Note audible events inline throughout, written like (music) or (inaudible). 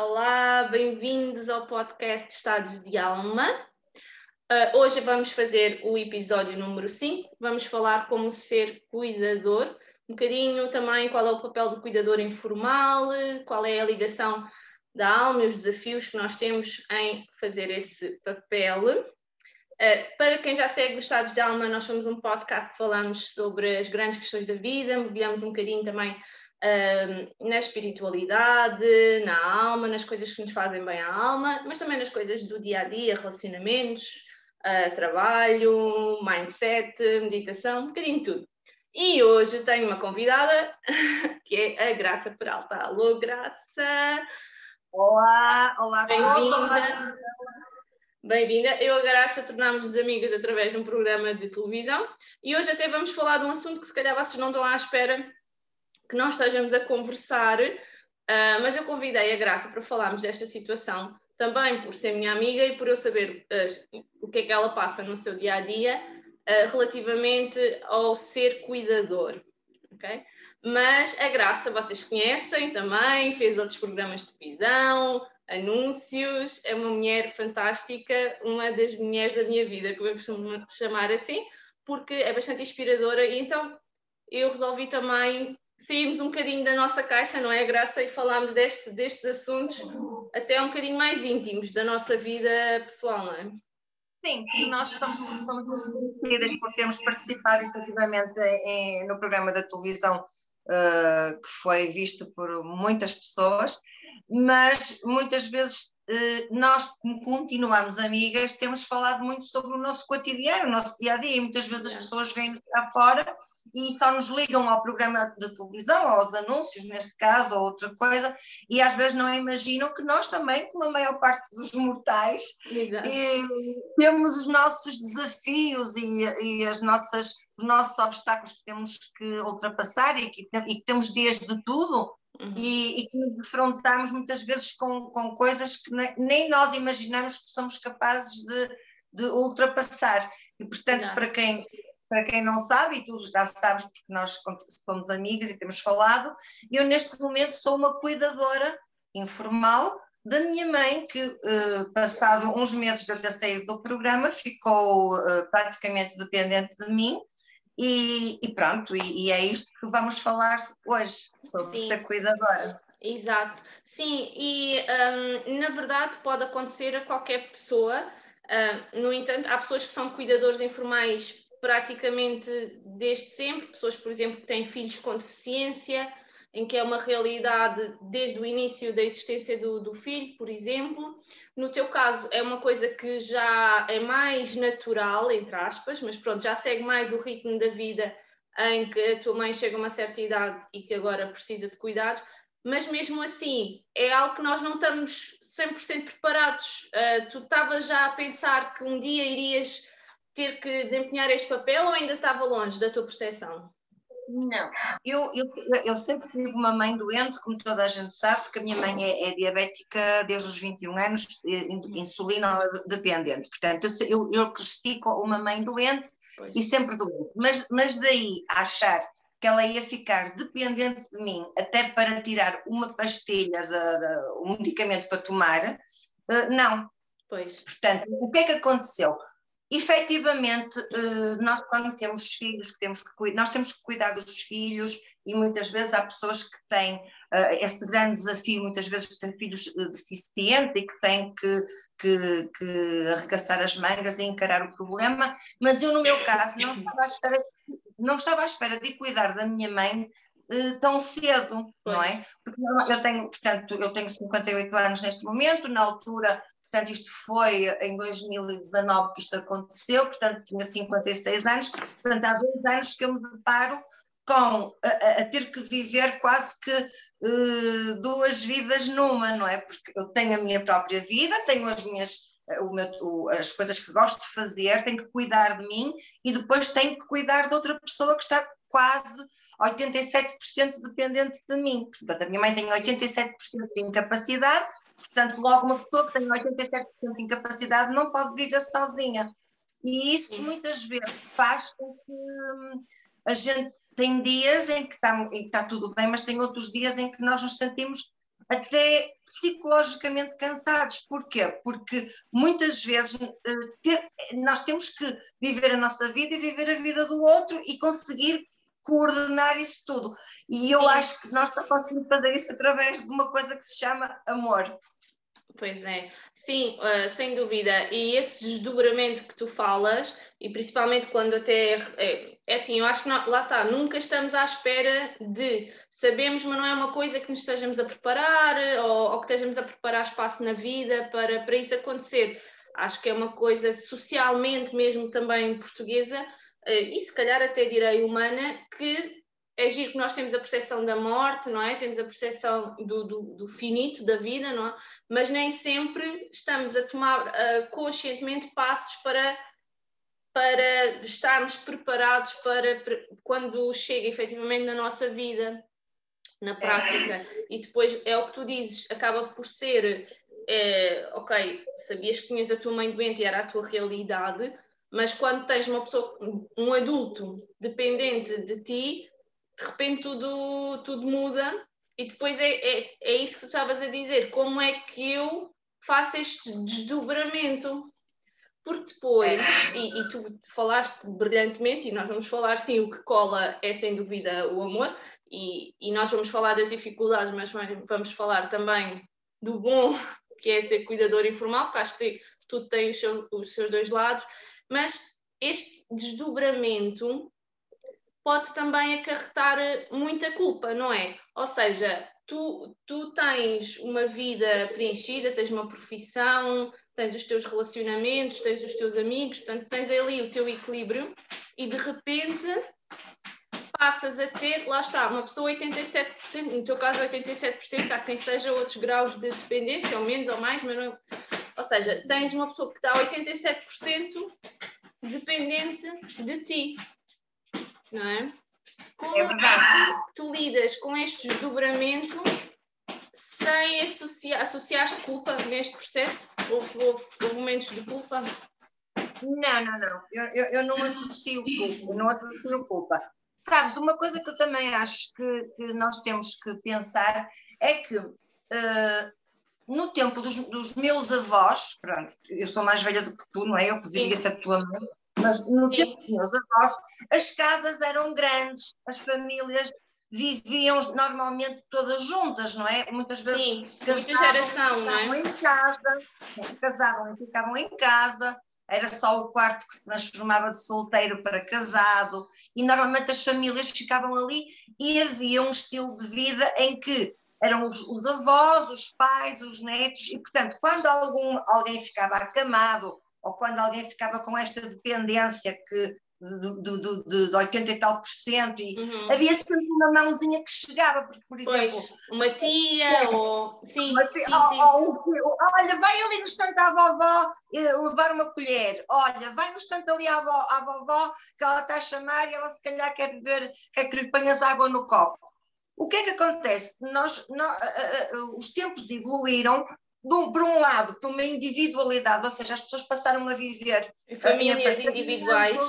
Olá, bem-vindos ao podcast Estados de Alma. Uh, hoje vamos fazer o episódio número 5. Vamos falar como ser cuidador, um bocadinho também qual é o papel do cuidador informal, qual é a ligação da alma e os desafios que nós temos em fazer esse papel. Uh, para quem já segue os Estados de Alma, nós somos um podcast que falamos sobre as grandes questões da vida, mergulhamos um bocadinho também uh, na espiritualidade, na alma, nas coisas que nos fazem bem à alma, mas também nas coisas do dia a dia, relacionamentos, uh, trabalho, mindset, meditação, um bocadinho de tudo. E hoje tenho uma convidada (laughs) que é a Graça Peralta. Alô, Graça! Olá, olá, bem-vinda. Bem-vinda. Eu e a Graça tornámos-nos amigas através de um programa de televisão e hoje até vamos falar de um assunto que se calhar vocês não estão à espera que nós estejamos a conversar, uh, mas eu convidei a Graça para falarmos desta situação também por ser minha amiga e por eu saber uh, o que é que ela passa no seu dia a dia uh, relativamente ao ser cuidador. Okay? Mas a Graça vocês conhecem também, fez outros programas de televisão, anúncios, é uma mulher fantástica, uma das mulheres da minha vida, que eu costumo chamar assim, porque é bastante inspiradora e então eu resolvi também sairmos um bocadinho da nossa caixa, não é, Graça, e falarmos deste, destes assuntos até um bocadinho mais íntimos da nossa vida pessoal, não é? Sim, nós somos, somos conhecidas por termos participado efetivamente em, no programa da televisão uh, que foi visto por muitas pessoas, mas muitas vezes uh, nós, como continuamos amigas, temos falado muito sobre o nosso cotidiano, o nosso dia a dia, e muitas vezes as pessoas vêm-nos cá fora e só nos ligam ao programa de televisão, aos anúncios, neste caso, ou outra coisa, e às vezes não imaginam que nós também, como a maior parte dos mortais, temos os nossos desafios e, e, as nossas, os nossos obstáculos que temos que ultrapassar e que, e que temos dias de tudo. Uhum. E, e, que nos defrontamos muitas vezes com, com coisas que nem nós imaginamos que somos capazes de, de ultrapassar. E, portanto, para quem para quem não sabe, e tu já sabes porque nós somos amigas e temos falado, eu neste momento sou uma cuidadora informal da minha mãe, que uh, passado uns meses de eu ter saído do programa, ficou uh, praticamente dependente de mim, e, e pronto, e, e, é isto que vamos falar hoje, sobre Sim. ser cuidadora. Exato, sim, e um, na verdade pode acontecer a qualquer pessoa, uh, no entanto, há pessoas que são cuidadores informais praticamente desde sempre, pessoas, por exemplo, que têm filhos com deficiência, em que é uma realidade desde o início da existência do, do, filho, por exemplo. No teu caso, é uma coisa que já é mais natural, entre aspas, mas pronto, já segue mais o ritmo da vida em que a tua mãe chega a uma certa idade e que agora precisa de cuidados, mas mesmo assim é algo que nós não estamos 100% preparados. Uh, tu estavas já a pensar que um dia irias ter que desempenhar este papel ou ainda estava longe da tua percepção? Não, eu, eu, eu sempre tive uma mãe doente, como toda a gente sabe, porque a minha mãe é, é diabética desde os 21 anos, insulina dependente. Portanto, eu, eu cresci com uma mãe doente pois. e sempre doente. Mas, mas daí achar que ela ia ficar dependente de mim até para tirar uma pastilha, de, de um medicamento para tomar, uh, não. Pois. Portanto, o que é que aconteceu? Efetivamente, eh, nós quando temos filhos, temos que, nós temos que cuidar dos filhos e muitas vezes há pessoas que têm eh, esse grande desafio, muitas vezes têm filhos eh, deficientes e que têm que, que, que, arregaçar as mangas e encarar o problema, mas eu no meu caso não estava à espera, não estava à espera de cuidar da minha mãe tão cedo, não é? Porque eu tenho, portanto, eu tenho 58 anos neste momento, na altura Portanto, isto foi em 2019 que isto aconteceu, portanto, tinha 56 anos. Portanto, há dois anos que eu me deparo com a, a ter que viver quase que uh, duas vidas numa, não é? Porque eu tenho a minha própria vida, tenho as minhas o meu, as coisas que gosto de fazer, tenho que cuidar de mim e depois tenho que cuidar de outra pessoa que está quase 87% dependente de mim. Portanto, a minha mãe tem 87% de incapacidade Portanto, logo uma pessoa que tem 87% de incapacidade não pode viver sozinha. E isso muitas vezes faz com que hum, a gente tem dias em que está, em que está tudo bem, mas tem outros dias em que nós nos sentimos até psicologicamente cansados. Porquê? Porque muitas vezes ter, nós temos que viver a nossa vida e viver a vida do outro e conseguir coordenar isso tudo. E eu Sim. acho que nós só conseguimos fazer isso através de uma coisa que se chama amor. Pois é, sim, uh, sem dúvida. E esse desdobramento que tu falas, e principalmente quando até. É, é assim, eu acho que não, lá está, nunca estamos à espera de. Sabemos, mas não é uma coisa que nos estejamos a preparar ou, ou que estejamos a preparar espaço na vida para, para isso acontecer. Acho que é uma coisa socialmente mesmo também portuguesa, e se calhar até direi humana, que é giro que nós temos a percepção da morte, não é? Temos a percepção do, do, do finito da vida, não é? Mas nem sempre estamos a tomar uh, conscientemente passos para, para estarmos preparados para, para, quando chega efetivamente na nossa vida, na prática. E depois é o que tu dizes, acaba por ser, é, ok, sabias que tinhas a tua mãe doente e era a tua realidade, mas quando tens uma pessoa, um adulto dependente de ti, de repente tudo, tudo muda e depois é, é, é isso que tu estavas a dizer, como é que eu faço este desdobramento? Porque depois, e, e, tu falaste brilhantemente, e nós vamos falar sim, o que cola é sem dúvida o amor, e, e nós vamos falar das dificuldades, mas vamos falar também do bom (laughs) que é ser cuidador informal, porque acho que tudo tem os, os seus dois lados, mas este desdobramento pode também acarretar eh, muita culpa, não é? Ou seja, tu, tu tens uma vida preenchida, tens uma profissão, tens os teus relacionamentos, tens os teus amigos, portanto, tens ali o teu equilíbrio e de repente passas a ter, lá está, uma pessoa 87%, no teu caso 87%, há quem seja outros graus de dependência, ou menos ou mais, mas não, ou seja, tens uma pessoa que está 87% dependente de ti não é? Como é verdade. tu lidas com este desdobramento sem associar, associaste culpa neste processo? Houve, houve, houve momentos de culpa? Não, não, não. Eu, eu, eu não associo culpa, não associo culpa. Sabes, uma coisa que eu também acho que, que nós temos que pensar é que uh, no tempo dos, dos, meus avós, pronto, eu sou mais velha do que tu, não é? Eu poderia Sim. ser a tua mãe, mas no tempo dos meus avós, as casas eram grandes, as famílias viviam normalmente todas juntas, não é? Muitas vezes Sim, muita geração, não é? em casa, casavam e ficavam em casa, era só o quarto que se transformava de solteiro para casado, e normalmente as famílias ficavam ali e havia um estilo de vida em que eram os, os avós, os pais, os netos, e portanto, quando algum, alguém ficava acamado ou quando alguém ficava com esta dependência que de, de, de, de 80 e tal por cento, e uhum. havia sempre uma mãozinha que chegava, porque, por exemplo, pois, uma tia, é, ou sim, uma tia, sim, ou, sim. Ou, olha, vai ali no estante à vovó eh, levar uma colher, olha, vai no estante ali à, vovó, à vovó que ela está a chamar e ela se calhar quer beber, quer que lhe ponhas água no copo. O que é que acontece? Nós, nós os tempos evoluíram um, por um lado, por uma individualidade, ou seja, as pessoas passaram a viver em famílias individuais,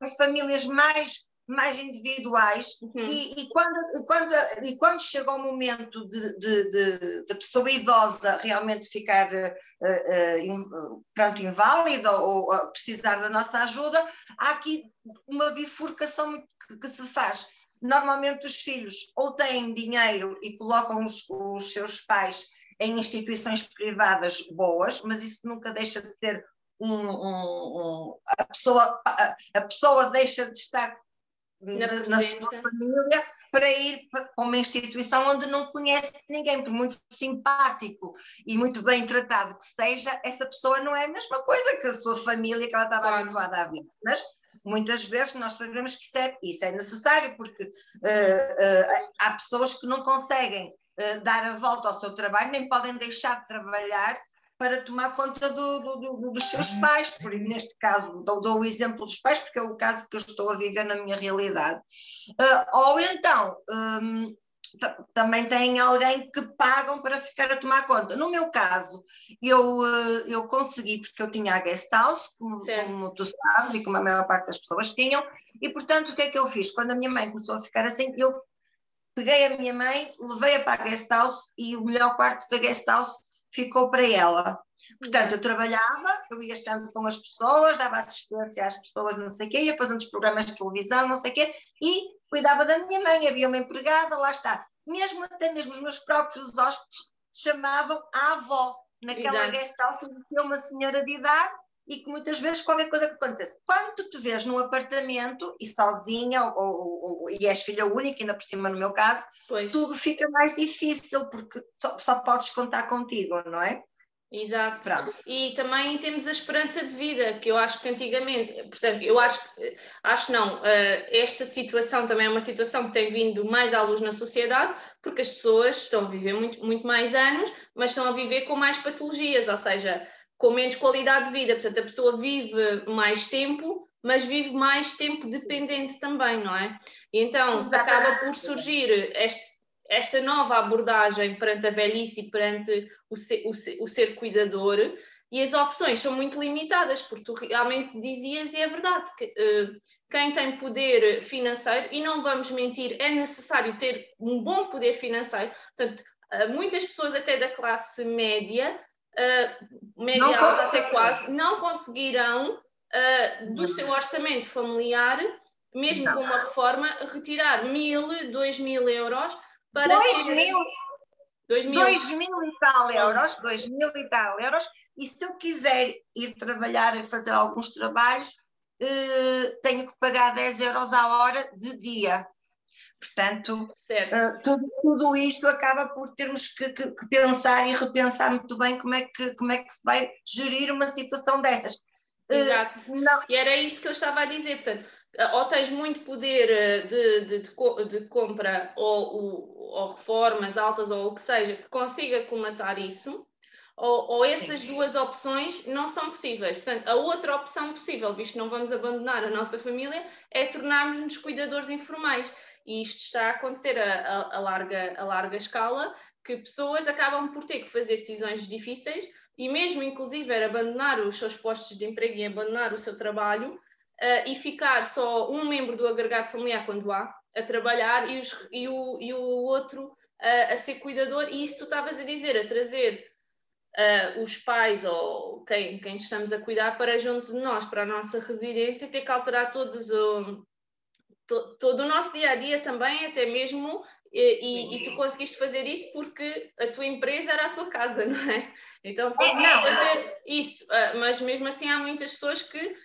as famílias mais mais individuais uhum. e, e, quando, quando, e quando chega o momento de, de, de, de pessoa idosa realmente ficar uh, uh, pronto, inválida ou uh, precisar da nossa ajuda, há aqui uma bifurcação que, que, se faz. Normalmente os filhos ou têm dinheiro e colocam os, os seus pais em instituições privadas boas, mas isso nunca deixa de ter um, um, um a, pessoa, a, a, pessoa deixa de estar na, na sua família para ir para uma instituição onde não conhece ninguém, por muito simpático e muito bem tratado que seja, essa pessoa não é a mesma coisa que a sua família que ela estava claro. habituada a ver. Mas muitas vezes nós sabemos que isso é, isso é necessário, porque uh, uh, há pessoas que não conseguem uh, dar a volta ao seu trabalho, nem podem deixar de trabalhar para tomar conta do, do, do, dos seus pais, por neste caso dou, dou, o exemplo dos pais, porque é o caso que eu estou a viver na minha realidade. Ou então, um, também tem alguém que pagam para ficar a tomar conta. No meu caso, eu, uh, eu consegui, porque eu tinha a guest house, como, como tu sabes, e como a maior parte das pessoas tinham, e portanto o que é que eu fiz? Quando a minha mãe começou a ficar assim, eu peguei a minha mãe, levei-a para a guest house e o melhor quarto da guest house ficou para ela. Portanto, eu trabalhava, eu ia estando com as pessoas, dava assistência às pessoas, não sei o quê, ia fazendo os programas de televisão, não sei o quê, e cuidava da minha mãe, havia uma empregada, lá está. Mesmo até mesmo os meus próprios hóspedes chamavam a avó. Naquela Exato. guest house uma senhora de idade e que muitas vezes qualquer coisa que acontece. Quando tu te vês num apartamento e sozinha, ou, ou, ou, e és filha única, ainda por cima no meu caso, pois. tudo fica mais difícil porque só, só podes contar contigo, não é? Exato. Pronto. E também temos a esperança de vida, que eu acho que antigamente, portanto, eu acho, acho não, uh, esta situação também é uma situação que tem vindo mais à luz na sociedade, porque as pessoas estão a viver muito, muito mais anos, mas estão a viver com mais patologias, ou seja, com menos qualidade de vida. Portanto, a pessoa vive mais tempo, mas vive mais tempo dependente também, não é? E então acaba por surgir este esta nova abordagem perante a velhice e perante o ser, o ser, o ser cuidador, e as opções são muito limitadas, porque tu realmente dizias, e é verdade, que uh, quem tem poder financeiro, e não vamos mentir, é necessário ter um bom poder financeiro, portanto, uh, muitas pessoas até da classe média, uh, média alta até quase, não conseguirão do seu orçamento familiar, mesmo não. com uma reforma, retirar mil, dois mil euros para 2 mil, dois mil. Dois mil e tal euros, dois mil e tal euros, e se eu quiser ir trabalhar e fazer alguns trabalhos, eh, tenho que pagar 10 euros a hora de dia. Portanto, uh, tudo, tudo, isto acaba por termos que, que, que, pensar e repensar muito bem como é, que, como é que se vai gerir uma situação dessas. Exato. Uh, não... E era isso que eu estava a dizer. Portanto, ou tens muito poder eh, de, de, de, de compra ou, ou, reformas altas ou o que seja que consiga comatar isso, ou, ou essas Sim. duas opções não são possíveis. Portanto, a outra opção possível, visto que não vamos abandonar a nossa família, é tornarmos-nos cuidadores informais. E isto está a acontecer a, a, a, larga, a larga escala, que pessoas acabam por ter que fazer decisões difíceis e mesmo, inclusive, abandonar os seus postos de emprego e abandonar o seu trabalho uh, e ficar só um membro do agregado familiar quando há a trabalhar e, os, e, o, e o outro uh, a ser cuidador, e isso tu estavas a dizer, a trazer uh, os pais ou quem, quem estamos a cuidar para junto de nós, para a nossa residência, ter que alterar todos o, to, todo o nosso dia a dia também, até mesmo e, e, tu conseguiste fazer isso porque a tua empresa era a tua casa, (laughs) não é? Então é, fazer isso, mas mesmo assim há muitas pessoas que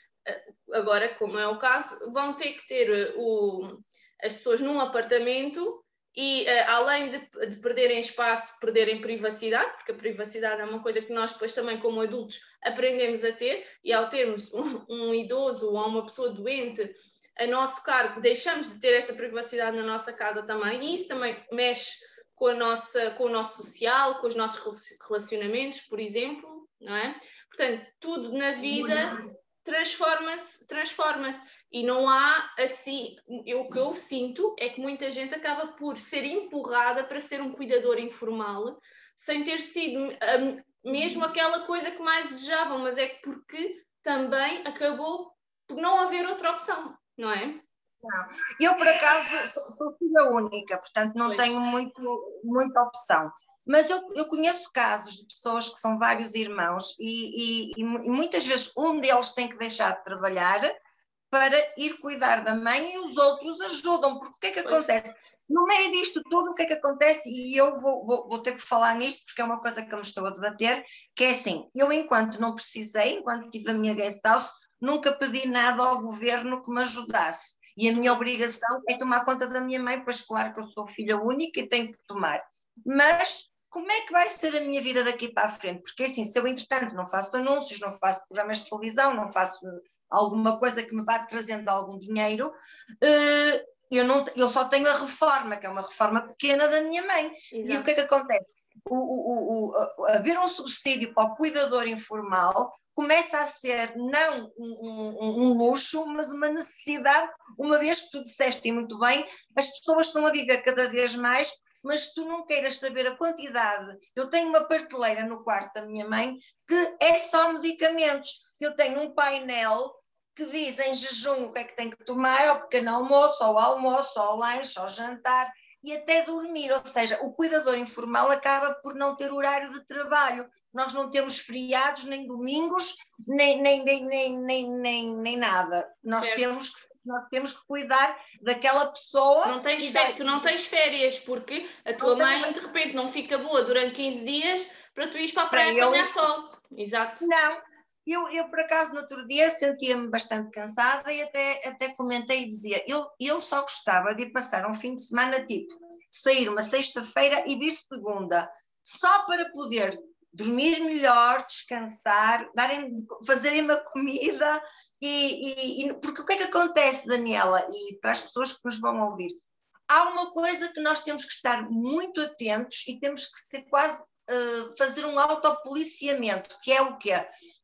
agora, como é o caso, vão ter que ter eh, o, as pessoas num apartamento e uh, além de, de, perderem espaço, perderem privacidade, porque a privacidade é uma coisa que nós depois também como adultos aprendemos a ter, e ao termos um, um idoso ou uma pessoa doente a nosso cargo, deixamos de ter essa privacidade na nossa casa também, e isso também mexe com, a nossa, com o nosso social, com os nossos relacionamentos, por exemplo, não é? Portanto, tudo na vida transforma-se, transforma-se. E não há assim, eu, o que eu sinto é que muita gente acaba por ser empurrada para ser um cuidador informal, sem ter sido um, mesmo aquela coisa que mais desejavam, mas é porque também acabou por não haver outra opção, não é? Não. Eu, por acaso, sou filha única, portanto não pois. tenho muito, muita opção. Mas eu, eu, conheço casos de pessoas que são vários irmãos e, e, e, muitas vezes um deles tem que deixar de trabalhar para ir cuidar da mãe e os outros ajudam, porque o que é que acontece? No meio disto tudo, o que é que acontece? E eu vou, vou, vou, ter que falar nisto porque é uma coisa que eu me estou a debater, que é assim, eu enquanto não precisei, enquanto tive a minha guest house, nunca pedi nada ao governo que me ajudasse. E a minha obrigação é tomar conta da minha mãe, pois claro que eu sou filha única e tenho que tomar. Mas como é que vai ser a minha vida daqui para a frente? Porque assim, se eu entretanto não faço anúncios, não faço programas de televisão, não faço alguma coisa que me vá trazendo algum dinheiro, uh, eu, não, eu só tenho a reforma, que é uma reforma pequena da minha mãe. Exato. E o que é que acontece? O, o, o, haver um subsídio para o cuidador informal começa a ser não um, um, um, luxo, mas uma necessidade, uma vez que tu disseste muito bem, as pessoas estão a viver cada vez mais mas tu não queiras saber a quantidade. Eu tenho uma prateleira no quarto da minha mãe que é só medicamentos. Eu tenho um painel que diz em jejum o que é que tem que tomar, ao pequeno almoço, ao almoço, ao lanche, ao jantar. E até dormir, ou seja, o cuidador informal acaba por não ter horário de trabalho. Nós não temos feriados, nem domingos, nem, nem, nem, nem, nem, nem, nada. Nós temos, que, nós temos que cuidar daquela pessoa. Não tens férias, tu não tens férias, porque a tua mãe de repente não fica boa durante 15 dias para tu ires para a praia apanhar sol. Exato. Não, eu, eu, por acaso, no outro dia sentia-me bastante cansada e até, até comentei e dizia: eu, eu só gostava de passar um fim de semana tipo, sair uma sexta-feira e vir segunda, só para poder dormir melhor, descansar, fazerem uma comida. E, e, e, porque o que é que acontece, Daniela, e para as pessoas que nos vão ouvir? Há uma coisa que nós temos que estar muito atentos e temos que ser quase uh, fazer um autopoliciamento, que é o quê?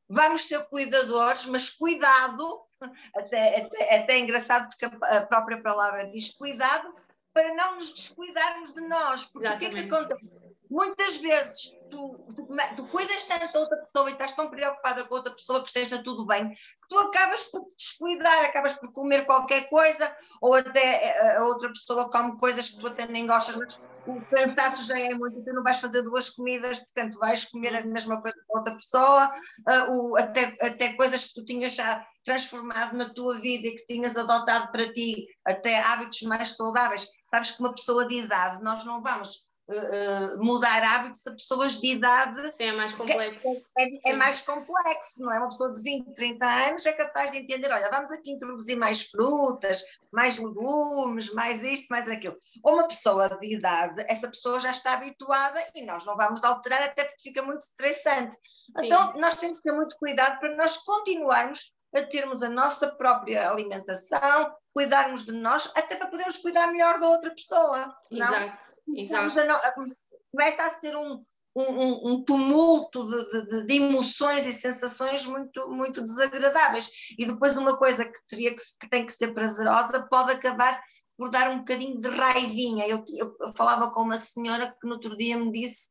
Vamos ser cuidadores, mas cuidado, (laughs) até, até, até é engraçado porque a própria palavra diz cuidado, para não nos descuidarmos de nós. Porque o que é que acontece? Muitas vezes tu, tu, tu, cuidas tanto da outra pessoa e estás tão preocupada com a outra pessoa que esteja tudo bem, que tu acabas por te descuidar, acabas por comer qualquer coisa, ou até eh, a outra pessoa come coisas que tu até nem gostas, mas o cansaço já é muito, tu não vais fazer duas comidas, portanto vais comer a mesma coisa que outra pessoa, uh, o, até, até coisas que tu tinhas já transformado na tua vida e que tinhas adotado para ti, até hábitos mais saudáveis. Sabes que uma pessoa de idade, nós não vamos uh, mudar hábitos a pessoas de idade. Sim, é mais complexo. É, é, é, mais complexo, não é? Uma pessoa de 20, 30 anos é capaz de entender: olha, vamos aqui introduzir mais frutas, mais legumes, mais isto, mais aquilo. Ou uma pessoa de idade, essa pessoa já está habituada e nós não vamos alterar, até porque fica muito estressante. Sim. Então, nós temos que ter muito cuidado para nós continuarmos a termos a nossa própria alimentação, cuidarmos de nós, até para podermos cuidar melhor da outra pessoa. Não? Exato. Exato. começa a ser um, um, um tumulto de, de, de, emoções e sensações muito, muito desagradáveis. E depois uma coisa que, teria que, que tem que ser prazerosa pode acabar por dar um bocadinho de raivinha. Eu, eu falava com uma senhora que no outro dia me disse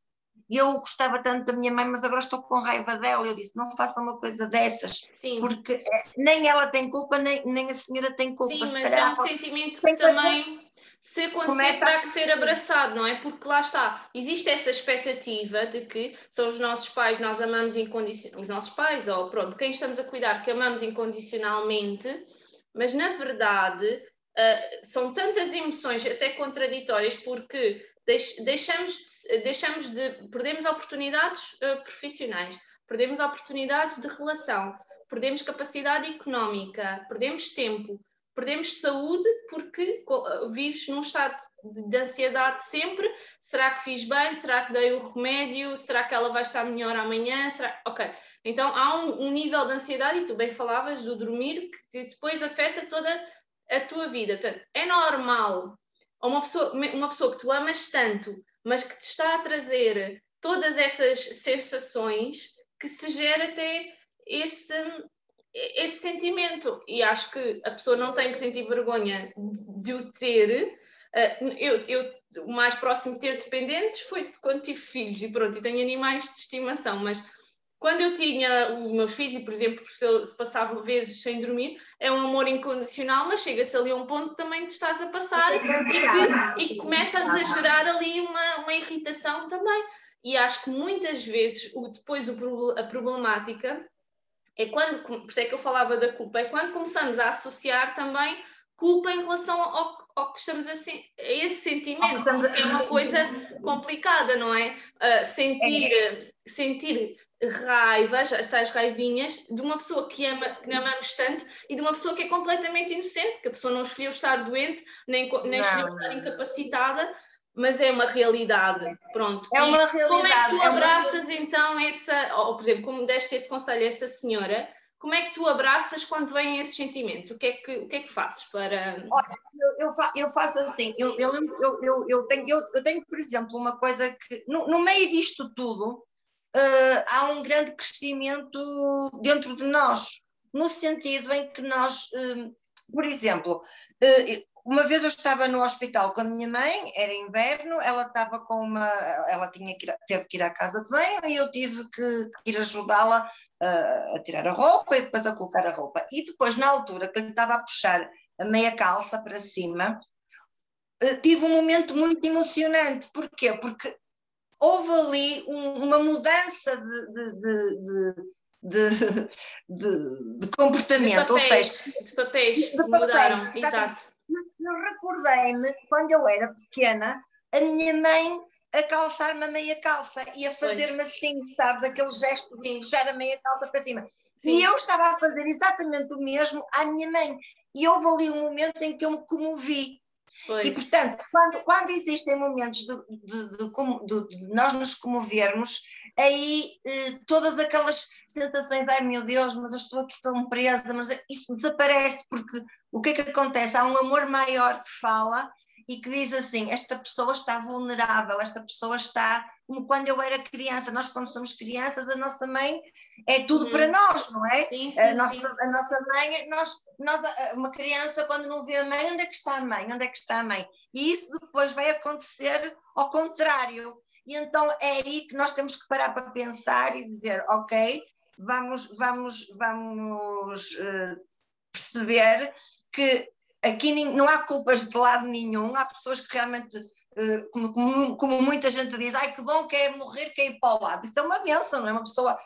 eu gostava tanto da minha mãe, mas agora estou com raiva dela. Eu disse: não faça uma coisa dessas, Sim. porque eh, nem ela tem culpa, nem, nem a senhora tem culpa. Sim, mas é um sentimento que também se acontecer Começa terá que ser abraçado, não é? Porque lá está, existe essa expectativa de que são os nossos pais, nós amamos incondicionalmente, os nossos pais, ou pronto, quem estamos a cuidar, que amamos incondicionalmente, mas na verdade uh, são tantas emoções até contraditórias porque deix, deixamos, de, deixamos de, perdemos oportunidades uh, profissionais, perdemos oportunidades de relação, perdemos capacidade económica, perdemos tempo, perdemos saúde porque uh, vives num estado de ansiedade sempre. Será que fiz bem? Será que dei o remédio? Será que ela vai estar melhor amanhã? Será... Ok. Então há um, um nível de ansiedade, e tu bem falavas do dormir, que depois afeta toda a tua vida. Portanto, é normal uma pessoa, uma pessoa que tu amas tanto, mas que te está a trazer todas essas sensações que se gera até esse, esse sentimento. E acho que a pessoa não tem que sentir vergonha de o ter. Uh, eu, eu, o mais próximo de ter dependentes foi quando tive filhos e pronto, e tenho animais de estimação, mas quando eu tinha os meus filhos, e por exemplo, se, passava vezes sem dormir, é um amor incondicional, mas chega-se ali a um ponto que também te estás a passar e que, e começas a gerar ali uma, uma irritação também. E acho que muitas vezes o, depois o, a problemática é quando, por isso é que eu falava da culpa, é quando começamos a associar também culpa em relação ao, ao que estamos assim, a esse sentimento, que é uma coisa complicada, não é? Uh, sentir, é. sentir raiva, as tais raivinhas, de uma pessoa que, ama, que amamos tanto e de uma pessoa que é completamente inocente, que a pessoa não escolheu estar doente, nem, nem escolheu estar incapacitada, mas é uma realidade, pronto. É uma realidade. Como é que tu abraças é uma... então essa, ou por exemplo, como deste esse conselho a essa senhora, como é que tu abraças quando vêm esses sentimentos? O que é que, o que, é que fazes para... Olha, eu, eu, faço assim, eu, eu, eu, eu, tenho, eu, eu tenho, por exemplo, uma coisa que, no, no meio disto tudo, uh, há um grande crescimento dentro de nós, no sentido em que nós, uh, por exemplo, uh, uma vez eu estava no hospital com a minha mãe, era inverno, ela estava com uma, ela tinha que ir, teve que ir à casa de banho e eu tive que ir ajudá-la a tirar a roupa e depois a colocar a roupa. E depois, na altura que ele estava a puxar a meia calça para cima, tive um momento muito emocionante. Porquê? Porque houve ali um, uma mudança de, de, de de, comportamento, papéis, ou seja, de papéis, de papéis mudaram, exato. Eu recordei-me, quando eu era pequena, a minha mãe a calçar-me a meia calça e a fazer-me assim, sabes, aquele gesto de puxar a meia calça para cima. Sim. E eu estava a fazer exatamente o mesmo à minha mãe. E houve ali um momento em que eu me comovi. Pois. E, portanto, quando, quando existem momentos de, de, de, de nós nos comovermos, aí eh, todas aquelas sensações, ai meu Deus, mas eu estou aqui tão presa, mas isso desaparece, porque o que é que acontece? Há um amor maior que fala e que diz assim: esta pessoa está vulnerável, esta pessoa está como quando eu era criança. Nós, quando somos crianças, a nossa mãe é tudo para uhum. nós, não é? Sim, sim, a, nossa, sim. a nossa mãe, nós, nós, uma criança, quando não vê a mãe, onde é que está a mãe? Onde é que está a mãe? E isso depois vai acontecer ao contrário. E então é aí que nós temos que parar para pensar e dizer, ok, vamos, vamos, vamos uh, perceber que aqui não há culpas de lado nenhum, há pessoas que realmente, uh, como, como, como, muita gente diz, ai que bom que é morrer, que é ir para o lado. Isso é uma benção, não é? Uma pessoa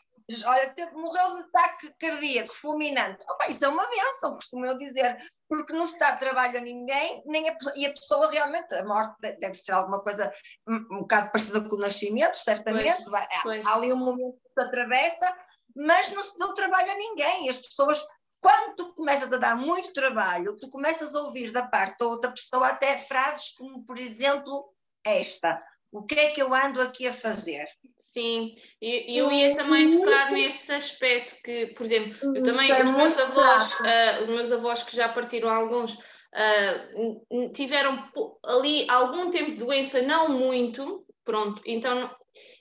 olha, morreu de ataque cardíaco, fulminante. Opa, isso é uma benção, costumo eu dizer, porque não se dá trabalho a ninguém, nem a, e a pessoa realmente, a morte deve ser alguma coisa um, um bocado parecida com o nascimento, certamente, pois, pois. Há, há, ali um momento que se atravessa, mas não se dá trabalho a ninguém, as pessoas quando tu começas a dar muito trabalho, tu começas a ouvir da parte da outra pessoa até frases como, por exemplo, esta: O que é que eu ando aqui a fazer? Sim, e eu, eu ia também tocar nesse aspecto que, por exemplo, eu também, é os meus avós, uh, os meus avós que já partiram alguns, uh, tiveram ali algum tempo de doença, não muito, pronto, então,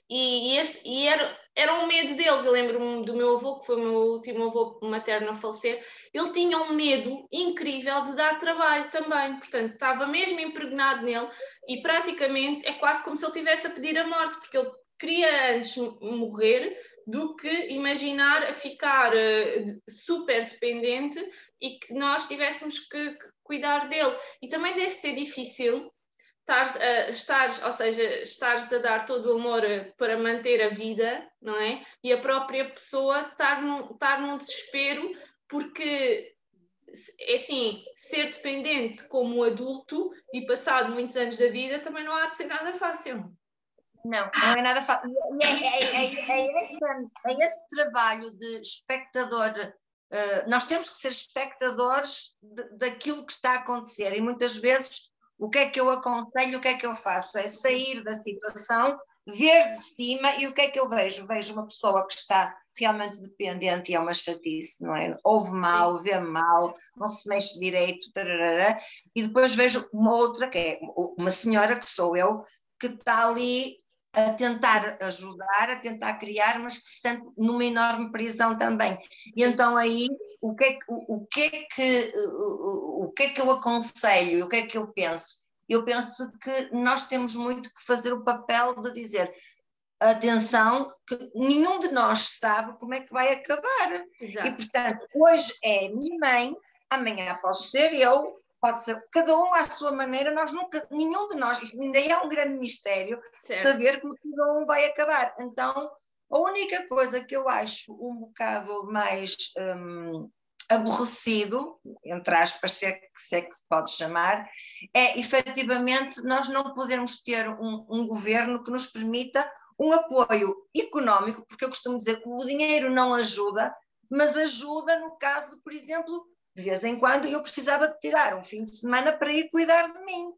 e, e, esse, e era, era um medo deles. Eu lembro-me do meu avô, que foi o meu último avô materno a falecer, ele tinha um medo incrível de dar trabalho também, portanto, estava mesmo impregnado nele e praticamente é quase como se ele tivesse a pedir a morte, porque ele queria antes morrer do que imaginar a ficar uh, super dependente e que nós tivéssemos que cuidar dele. E também deve ser difícil estares, a, estares, ou seja, estares a dar todo o amor para manter a vida, não é? E a própria pessoa estar num, estar num desespero porque é assim, ser dependente como adulto e passado muitos anos da vida também não há de ser nada fácil. Não, não é nada fácil. E é, é, é, é, esse, é trabalho de espectador. Uh, nós temos que ser espectadores de, daquilo que está a acontecer e muitas vezes o que é que eu aconselho, o que é que eu faço? É sair da situação, ver de cima e o que é que eu vejo? Vejo uma pessoa que está realmente dependente e é uma chatice, não é? Ouve mal, vê mal, não se mexe direito, tararara, e depois vejo uma outra, que é uma senhora, que sou eu, que está ali a tentar ajudar, a tentar criar, mas que se sente numa enorme prisão também. E então aí o que é que, o, o que, é que, o, o que é que eu aconselho, o que é que eu penso? Eu penso que nós temos muito que fazer o papel de dizer atenção, que nenhum de nós sabe como é que vai acabar. Exato. E portanto, hoje é minha mãe, amanhã posso ser eu, pode ser cada um à sua maneira, nós nunca, nenhum de nós, isto ainda é um grande mistério, certo. saber como cada um vai acabar. Então, a única coisa que eu acho um bocado mais um, aborrecido, entre aspas, se é, que, se é que se pode chamar, é efetivamente nós não podermos ter um, um governo que nos permita um apoio económico, porque eu costumo dizer que o dinheiro não ajuda, mas ajuda no caso, por exemplo, de vez em quando eu precisava de tirar um fim de semana para ir cuidar de mim.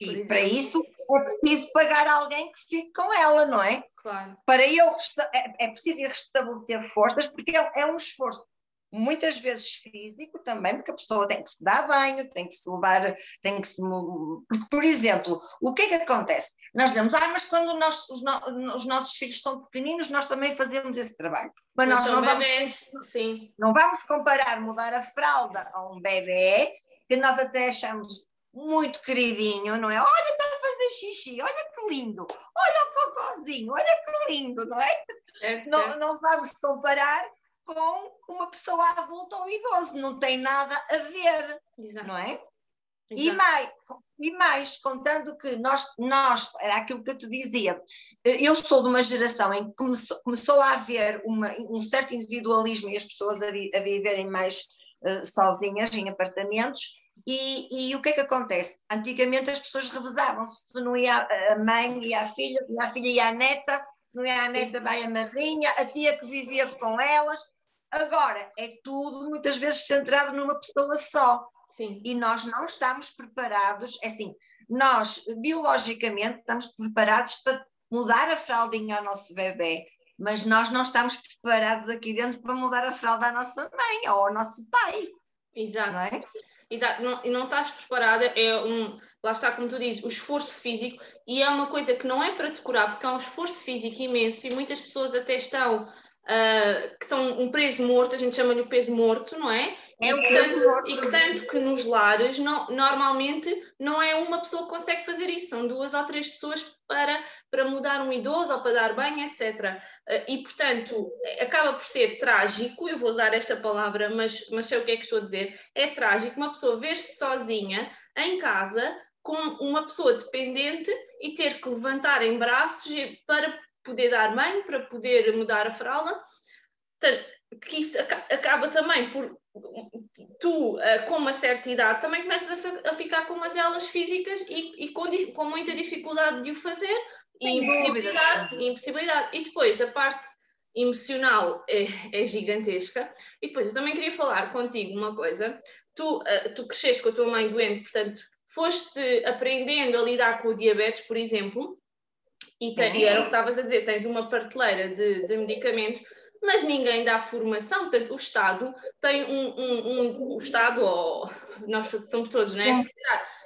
E para isso é preciso pagar alguém que fique com ela, não é? Claro. Para eu é, é preciso restabelecer forças, porque é, é um esforço muitas vezes físico também, porque a pessoa tem que se dar banho, tem que se levar, tem que se. Por exemplo, o que é que acontece? Nós dizemos, ah, mas quando nós, os, no, os, nossos filhos são pequeninos, nós também fazemos esse trabalho. Mas, nós não vamos, sim. não vamos comparar mudar a fralda a um bebê, que nós até achamos muito queridinho, não é? Olha, está a fazer xixi, olha que lindo, olha o cocôzinho, olha que lindo, não é? é não, é. não vamos comparar com uma pessoa adulta ou idoso, não tem nada a ver, Exato. não é? E mais, e mais, contando que nós, nós, era aquilo que eu te dizia, eu sou de uma geração em que começou, começou a haver uma, um certo individualismo e as pessoas a, vi, a viverem mais uh, sozinhas em apartamentos, e, e, o que é que acontece? Antigamente as pessoas revezavam-se, se não ia a mãe e a filha, se não ia a filha e a neta, se não ia a neta vai a madrinha, a tia que vivia com elas. Agora, é tudo muitas vezes centrado numa pessoa só. Sim. E nós não estamos preparados, é assim, nós biologicamente estamos preparados para mudar a fraldinha ao nosso bebê, mas nós não estamos preparados aqui dentro para mudar a fralda à nossa mãe ou ao nosso pai. Exato. Não é? Exato, não, e não estás preparada, é um, lá está, como tu dizes, o esforço físico, e é uma coisa que não é para decorar, porque é um esforço físico imenso, e muitas pessoas até estão, uh, que são um peso morto, a gente chama-lhe o peso morto, não é? É e, que tanto, e que tanto que nos lares, não, normalmente, não é uma pessoa que consegue fazer isso, são duas ou três pessoas para, para mudar um idoso ou para dar banho, etc. Eh, e, portanto, acaba por ser trágico, eu vou usar esta palavra, mas, mas sei o que é que estou a dizer, é trágico uma pessoa ver-se sozinha em casa com uma pessoa dependente e ter que levantar em braços para poder dar banho, para poder mudar a fralda. Portanto, que isso acaba também por tu, eh, com uma certa idade, também começas a, ficar com umas elas físicas e, e com, com, muita dificuldade de o fazer e impossibilidade, e impossibilidade. E depois a parte emocional é, é, gigantesca. E depois eu também queria falar contigo uma coisa. Tu, uh, tu cresceste com a tua mãe doente, portanto, foste aprendendo a lidar com o diabetes, por exemplo, e, te, e era o que estavas a dizer, tens uma prateleira de, de medicamentos mas ninguém dá formação. Portanto, o Estado tem um, um, um o Estado, ou nós somos todos, não é?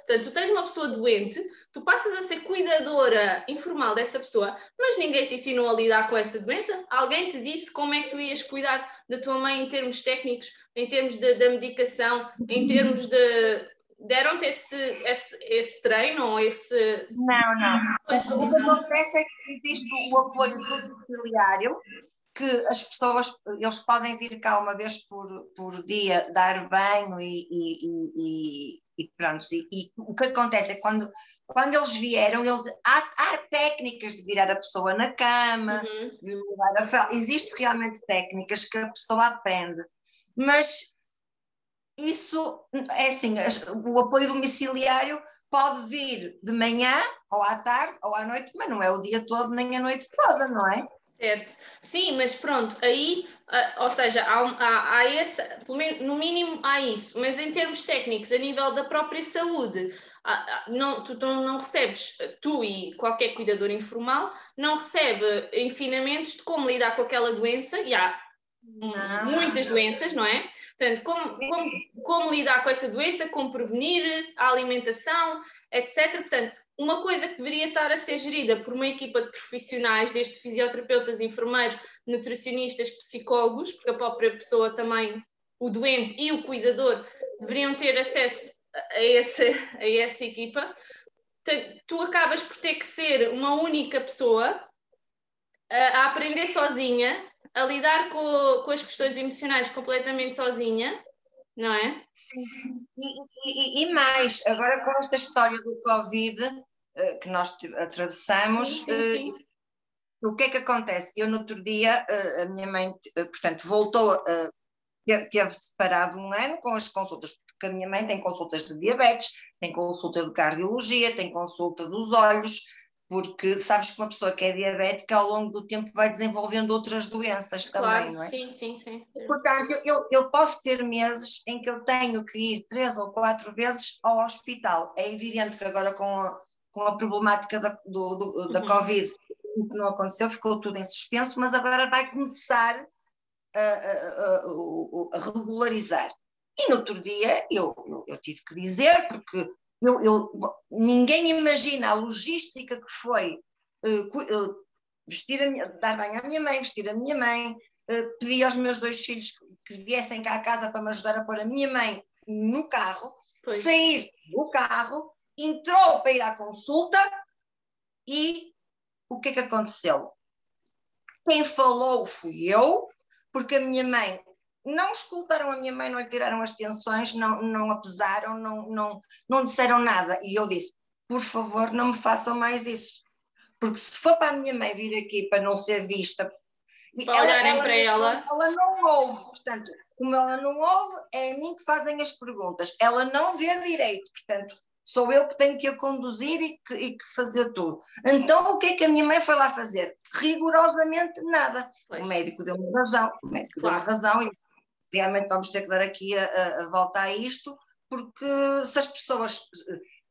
Portanto, tu tens uma pessoa doente, tu passas a ser cuidadora informal dessa pessoa, mas ninguém te ensinou a lidar com essa doença. Alguém te disse como é que tu ias cuidar da tua mãe em termos técnicos, em termos da medicação, em termos de. Deram-te esse, esse, esse treino ou esse. Não, não. O que acontece é que existe o apoio domiciliário que as pessoas, eles podem vir cá uma vez por, por dia dar banho e, e, e, e pronto. E, e, o que acontece é que quando, quando eles vieram, eles, há, há técnicas de virar a pessoa na cama, uhum. de mudar a fralda. Existem realmente técnicas que a pessoa aprende, mas isso é assim, o apoio domiciliário pode vir de manhã, ou à tarde, ou à noite, mas não é o dia todo nem a noite toda, não é? Certo. Sim, mas pronto, aí, uh, ou seja, há, há, há esse, no mínimo há isso, mas em termos técnicos, a nível da própria saúde, uh, não, tu, tu não recebes, tu e qualquer cuidador informal, não recebe ensinamentos de como lidar com aquela doença, e há não. Muitas doenças, não é? Portanto, como, como, como lidar com essa doença, como prevenir a alimentação, etc. Portanto, uma coisa que deveria estar a ser gerida por uma equipa de profissionais, desde fisioterapeutas, enfermeiros, nutricionistas, psicólogos, porque a própria pessoa também, o doente e o cuidador, deveriam ter acesso a essa, a essa equipa. Tu acabas por ter que ser uma única pessoa a, aprender sozinha, a lidar com, com as questões emocionais completamente sozinha, não é? Sim, e, e, e, mais, agora com esta história do Covid uh, que nós atravessamos, sim, sim, uh, o que é que acontece? Eu no outro dia, uh, a minha mãe, portanto, voltou, teve separado um ano com as consultas, porque a minha mãe tem consultas de diabetes, tem consulta de cardiologia, tem consulta dos olhos, porque sabes que uma pessoa que é diabética ao longo do tempo vai desenvolvendo outras doenças claro, também, não é? Sim, sim, sim. Portanto, eu, eu posso ter meses em que eu tenho que ir três ou quatro vezes ao hospital. É evidente que agora com a, com a problemática da, do, do, da uhum. Covid, que não aconteceu, ficou tudo em suspenso, mas agora vai começar a, a, a, a regularizar. E no outro dia eu, eu, eu, tive que dizer, porque eu, eu, ninguém imagina a logística que foi uh, vestir a minha, dar banho à minha mãe, vestir a minha mãe, uh, pedir aos meus dois filhos que viessem cá a casa para me ajudar a pôr a minha mãe no carro, pois. sair do carro, entrou para ir à consulta e o que é que aconteceu? Quem falou fui eu, porque a minha mãe não escutaram a minha mãe, não lhe tiraram as tensões, não, não a pesaram, não, não, não disseram nada. E eu disse: por favor, não me façam mais isso. Porque se for para a minha mãe vir aqui para não ser vista, para ela, olharem ela, para ela. Ela não ouve, portanto, como ela não ouve, é a mim que fazem as perguntas. Ela não vê direito, portanto, sou eu que tenho que a conduzir e que, e que fazer tudo. Então, o que é que a minha mãe foi lá fazer? Rigorosamente nada. Pois. O médico deu-me razão, o médico claro. deu-me razão e realmente vamos ter que dar aqui a, a volta a isto, porque se as pessoas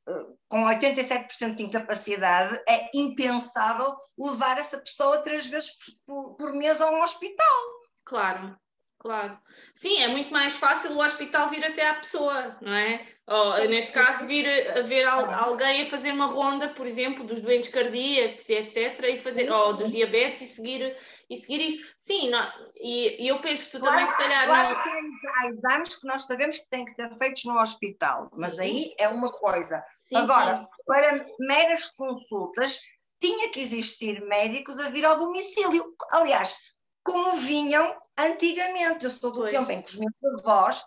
eh, com 87% de incapacidade, é impensável levar essa pessoa três vezes por, por mês a um hospital. Claro, claro. Sim, é muito mais fácil o hospital vir até à pessoa, não é? Ou, neste caso, vir a ver alguém a fazer uma ronda, por exemplo, dos doentes cardíacos e etc., e fazer, ou dos diabetes e seguir, e seguir isso. Sim, não, e, e, eu penso que tu claro, também, se calhar. Claro não... que há exames que nós sabemos que têm que ser feitos no hospital, mas aí é uma coisa. Sim, Agora, sim. para meras consultas, tinha que existir médicos a vir ao domicílio. Aliás, como vinham antigamente. Eu sou do pois. tempo em que os meus avós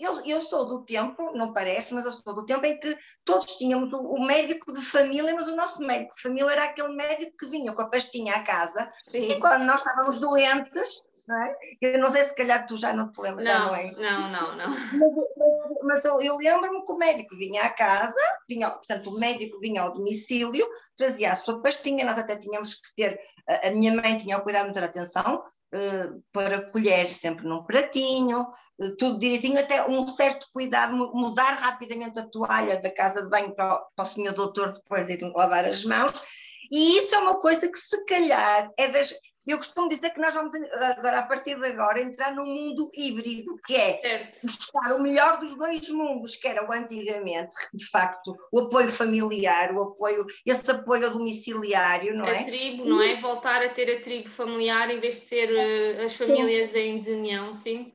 eu, eu, sou do tempo, não parece, mas eu sou do tempo em que todos tínhamos o, o, médico de família, mas o nosso médico de família era aquele médico que vinha com a pastinha à casa Sim. e quando nós estávamos doentes, não é? eu não sei se calhar tu já não te lembras, não, já não é? Não, não, não. Mas, mas eu, eu lembro-me que o médico vinha à casa, vinha, portanto o médico vinha ao domicílio, trazia a sua pastinha, nós até tínhamos que ter, a, a minha mãe tinha o cuidado de ter atenção, Uh, para colher sempre num pratinho, uh, tudo direitinho, até um certo cuidado, mudar rapidamente a toalha da casa de banho para o, para o senhor doutor depois de lavar as mãos, e isso é uma coisa que se calhar é das, eu costumo dizer que nós vamos agora, a partir de agora, entrar num mundo híbrido, que é certo. buscar o melhor dos dois mundos, que era o antigamente, de facto, o apoio familiar, o apoio, esse apoio domiciliário, não a é? A tribo, não é? Voltar a ter a tribo familiar em vez de ser uh, as famílias sim. em desunião, sim?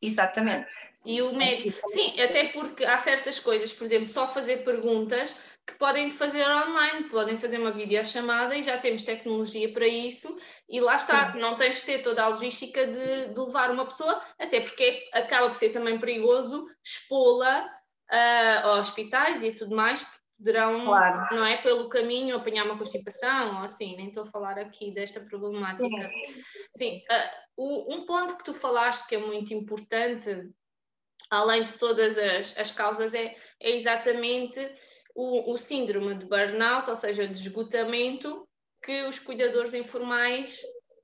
Exatamente. E o médico, sim, até porque há certas coisas, por exemplo, só fazer perguntas que podem fazer online, podem fazer uma videochamada e já temos tecnologia para isso e lá está, Sim. não tens de ter toda a logística de, de, levar uma pessoa, até porque acaba por ser também perigoso expô-la uh, a hospitais e tudo mais, poderão, claro. não é, pelo caminho apanhar uma constipação ou assim, nem estou a falar aqui desta problemática. Sim, Sim uh, um ponto que tu falaste que é muito importante, além de todas as, as causas, é, é exatamente o, o síndrome de burnout, ou seja, de esgotamento que os cuidadores informais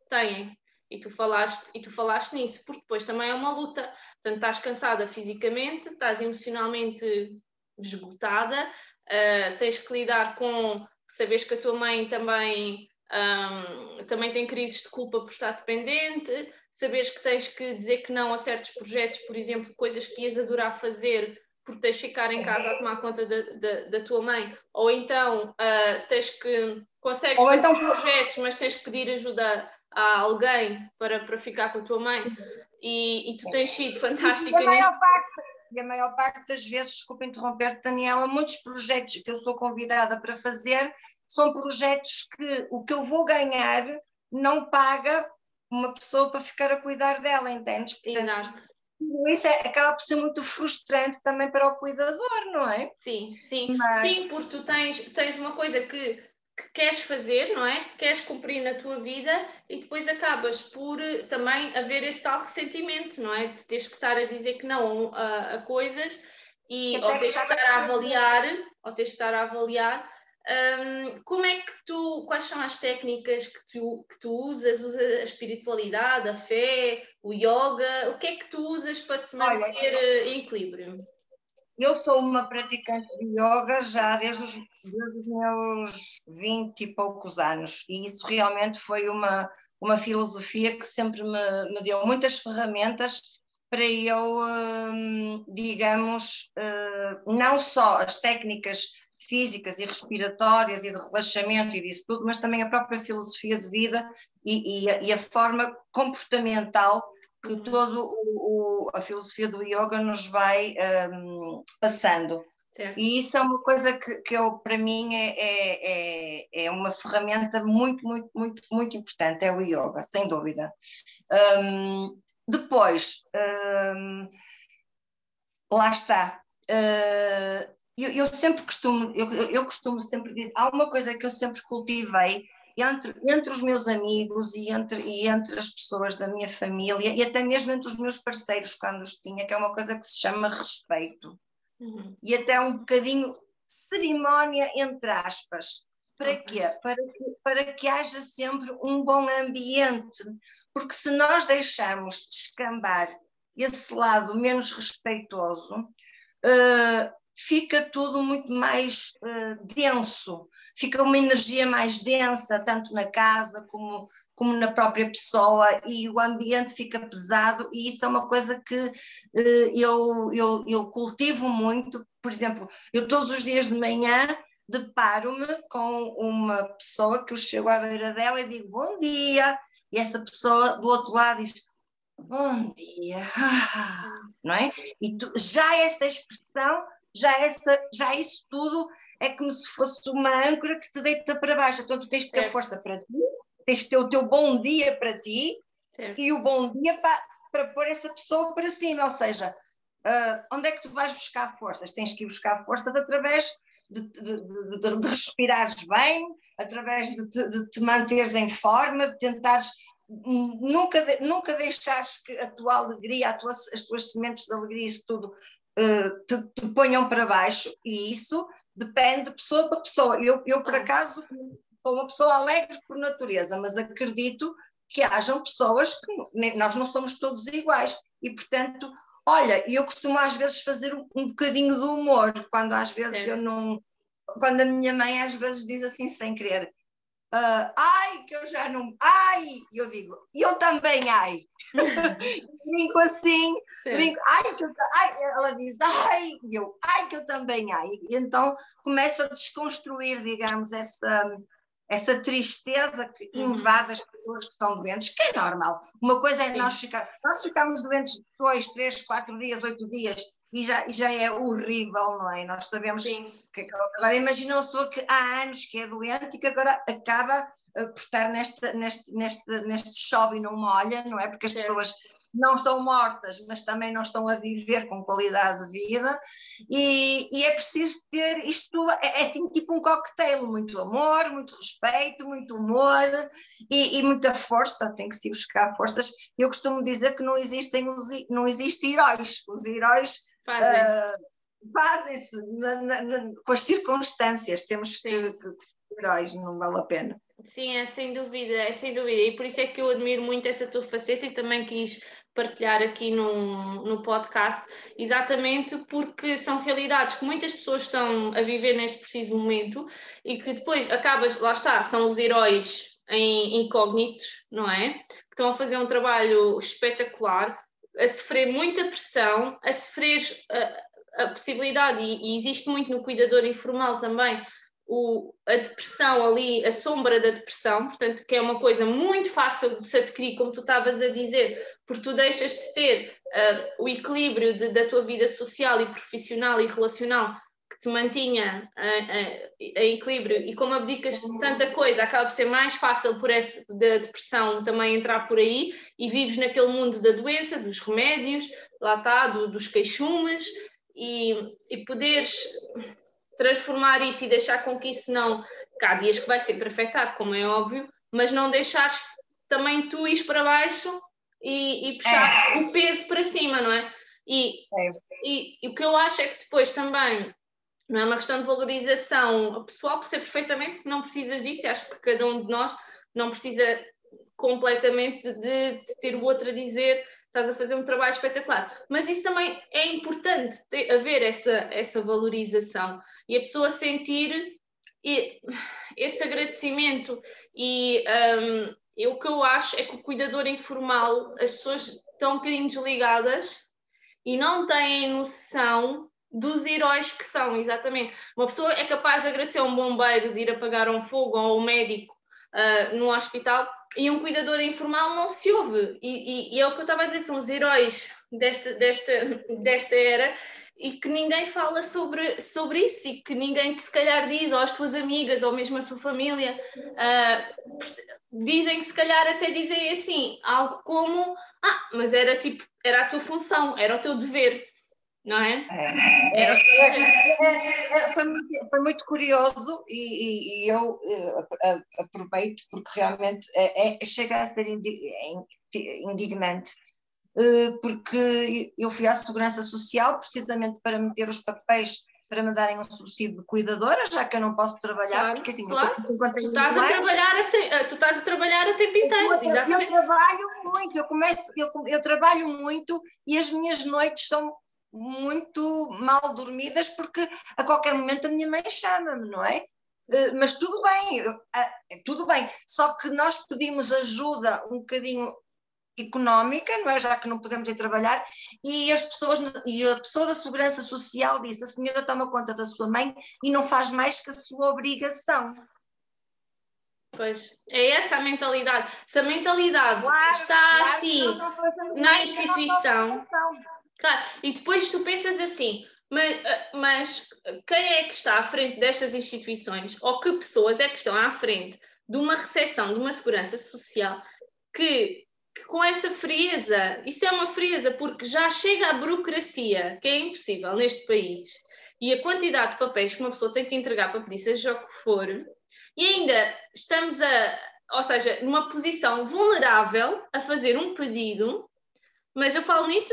têm. E tu falaste, e tu falaste nisso, porque depois também é uma luta. Portanto, estás cansada fisicamente, estás emocionalmente esgotada, uh, tens que lidar com saberes que a tua mãe também, um, também tem crises de culpa por estar dependente, saberes que tens que dizer que não a certos projetos, por exemplo, coisas que ias adorar fazer, porque tens de ficar em casa a tomar conta da, tua mãe, ou então uh, tens que consegues ou então... projetos, mas tens que pedir ajuda a alguém para, para ficar com a tua mãe. E, e tu tens sido fantástica. E a, maior parte, e a maior parte das vezes, desculpa interromper, Daniela, muitos projetos que eu sou convidada para fazer são projetos que o que eu vou ganhar não paga uma pessoa para ficar a cuidar dela, entendes? Portanto, Exato isso é, acaba por ser muito frustrante também para o cuidador, não é? Sim, sim. Mas... Sim, porque tu tens, tens uma coisa que, que queres fazer, não é? Que queres cumprir na tua vida e depois acabas por também haver esse tal ressentimento, não é? De teres que estar a dizer que não a, a coisas e ou teres que estar a avaliar, ou teres que estar a avaliar um, como é que tu, quais são as técnicas que tu, que tu usas? Usa a espiritualidade, a fé, o yoga? O que é que tu usas para te manter Olha, eh, em equilíbrio? Eu sou uma praticante de yoga já desde os, desde os meus 20 e poucos anos, e isso realmente foi uma, uma filosofia que sempre me, me deu muitas ferramentas para eu, hum, digamos, hum, não só as técnicas físicas e respiratórias e de relaxamento e disso tudo, mas também a própria filosofia de vida e, e, a, e a, forma comportamental que uhum. toda a filosofia do yoga nos vai um, passando. Certo. E isso é uma coisa que, que eu, para mim é, é, é, é, uma ferramenta muito, muito, muito, muito importante, é o yoga, sem dúvida. Um, depois, hum, lá está. Uh, eu, eu, sempre costumo, eu, eu costumo sempre dizer, há uma coisa que eu sempre cultivei entre, entre os meus amigos e entre, e entre as pessoas da minha família e até mesmo entre os meus parceiros quando os tinha, que é uma coisa que se chama respeito. Uhum. E até um bocadinho cerimónia entre aspas. Para quê? Para que, para que haja sempre um bom ambiente. Porque se nós deixarmos descambar esse lado menos respeitoso, uh, fica tudo muito mais uh, denso, fica uma energia mais densa, tanto na casa como, como na própria pessoa, e o ambiente fica pesado, e isso é uma coisa que uh, eu, eu, eu cultivo muito. Por exemplo, eu todos os dias de manhã deparo-me com uma pessoa que eu chego à beira dela e digo bom dia, e essa pessoa do outro lado diz bom dia, (laughs) não é? E tu, já essa expressão, já, essa, já isso tudo é como se fosse uma âncora que te deita para baixo. Então tu tens que ter é. força para ti, tens que ter o teu bom dia para ti e o bom dia para, para pôr essa pessoa para cima. Ou seja, uh, onde é que tu vais buscar forças? Tens que ir buscar forças através de, de, de, de respirares bem, através de, te manteres em forma, de tentares nunca, nunca deixares que a tua alegria, tua, as tuas sementes de alegria, isso tudo uh, te, te, ponham para baixo, e isso depende de pessoa para pessoa. Eu, eu, por acaso, sou uma pessoa alegre por natureza, mas acredito que hajam pessoas que nós não somos todos iguais, e portanto Olha, eu costumo às vezes fazer um bocadinho de humor, quando às vezes é. eu não. Quando a minha mãe às vezes diz assim sem querer, uh, ai, que eu já não. Ai! E eu digo, eu também, ai! (laughs) brinco assim, brinco, ai, que eu, ai, ela diz, ai, e eu, ai, que eu também, ai. E então começo a desconstruir, digamos, essa essa tristeza que uhum. invade as pessoas que estão doentes, que é normal. Uma coisa é Sim. nós ficar, nós ficamos doentes dois, três, quatro dias, oito dias e já, já é horrível, não é? Nós sabemos Sim. que agora imagina uma pessoa que há anos que é doente e que agora acaba por estar neste, neste, neste, neste chove e não molha, não é? Porque as pessoas não estão mortas, mas também não estão a viver com qualidade de vida, e, e é preciso ter isto, é, é assim tipo um coquetel, muito amor, muito respeito, muito humor e, e, muita força, tem que se buscar forças. Eu costumo dizer que não existem, não existem heróis, os heróis fazem. Uh, fazem-se com as circunstâncias, temos que, que, que ser heróis, não vale a pena. Sim, é sem dúvida, é sem dúvida. E por isso é que eu admiro muito essa tua faceta e também quis partilhar aqui no, no podcast, exatamente porque são realidades que muitas pessoas estão a viver neste preciso momento e que depois acabas, lá está, são os heróis em incógnitos, não é? Que estão a fazer um trabalho espetacular, a sofrer muita pressão, a sofrer a, a possibilidade, e, e existe muito no cuidador informal também, o, a depressão ali, a sombra da depressão, portanto, que é uma coisa muito fácil de se adquirir, como tu estavas a dizer, porque tu deixas de ter uh, o equilíbrio de, da tua vida social e profissional e relacional que te mantinha em equilíbrio. E como abdicas de tanta coisa, acaba por ser mais fácil por essa da depressão também entrar por aí e vives naquele mundo da doença, dos remédios, lá está, do, dos queixumes e, e poderes transformar isso e deixar com que isso não. Há dias que vai sempre afetado, como é óbvio, mas não deixares também tu ir para baixo e, e puxar é. o peso para cima, não é? E, é. E, e, o que eu acho é que depois também não é uma questão de valorização pessoal, por ser perfeitamente que não precisas disso, e acho que cada um de nós não precisa completamente de, de ter o outro a dizer estás a fazer um trabalho espetacular. Mas isso também é importante, ter, haver essa, essa valorização e a pessoa sentir esse agradecimento. E um, eu, o que eu acho é que o cuidador informal, as pessoas estão um bocadinho desligadas e não têm noção dos heróis que são, exatamente. Uma pessoa é capaz de agradecer a um bombeiro de ir apagar um fogo ou um médico uh, no hospital e um cuidador informal não se ouve. E, e, e, é o que eu estava a dizer, são os heróis desta, desta, desta era e que ninguém fala sobre, sobre isso e que ninguém se calhar diz, ou as tuas amigas, ou mesmo a tua família, uh, dizem que se calhar até dizem assim, algo como, ah, mas era tipo, era a tua função, era o teu dever, não é? é, é, é foi, muito, foi, muito, curioso e, e, e eu uh, aproveito porque realmente é, chega a ser indignante porque eu fui à Segurança Social precisamente para meter os papéis para me darem um subsídio de cuidadora, já que eu não posso trabalhar, claro, porque assim, claro. tu, estás a trabalhar a, tu estás a trabalhar a tempo inteiro. Eu, eu, trabalho muito, eu começo, eu, eu trabalho muito e as minhas noites são muito mal dormidas porque a qualquer momento a minha mãe chama-me, não é? Eh, mas tudo bem, eh, tudo bem, só que nós pedimos ajuda um bocadinho económica, não é? já que não podemos ir trabalhar, e as pessoas, e a pessoa da Segurança Social disse, a senhora toma conta da sua mãe e não faz mais que a sua obrigação. Pois, é essa a mentalidade. Se a mentalidade claro, está claro, assim na instituição, claro, e depois tu pensas assim, mas, mas quem é que está à frente destas instituições, ou que pessoas é que estão à frente de uma recepção, de uma segurança social que com essa frieza, isso é uma frieza, porque já chega a burocracia, que é impossível neste país, e a quantidade de papéis que uma pessoa tem que entregar para pedir, seja o que for, e ainda estamos a, ou seja, numa posição vulnerável a fazer um pedido, mas eu falo nisso,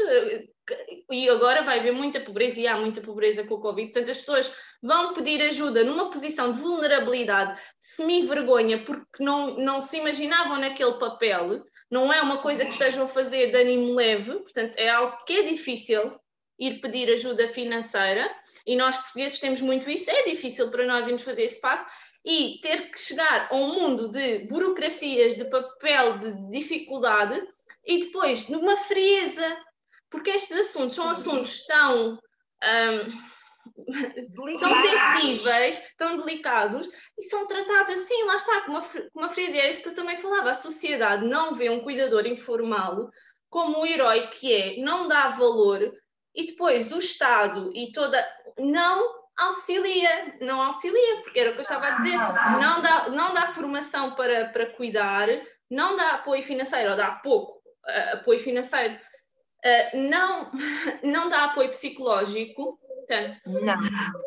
e agora vai haver muita pobreza, e há muita pobreza com o Covid, portanto as pessoas vão pedir ajuda numa posição de vulnerabilidade, de semi-vergonha, porque não, não se imaginavam naquele papel, não é uma coisa que estejam a fazer de ânimo leve, portanto, é algo que é difícil ir pedir ajuda financeira, e nós portugueses temos muito isso, é difícil para nós irmos fazer esse passo, e ter que chegar a um mundo de burocracias, de papel, de dificuldade, e depois numa frieza, porque estes assuntos são assuntos tão. Um, são sensíveis, tão delicados e são tratados assim, lá está, com uma, com uma frieza. Isso que eu também falava. A sociedade não vê um cuidador informal como o herói que é, não dá valor e depois o Estado e toda. não auxilia, não auxilia, porque era o que eu estava a dizer, não dá, não dá formação para, para cuidar, não dá apoio financeiro, ou dá pouco uh, apoio financeiro, não, (laughs) não dá apoio psicológico, Portanto, não.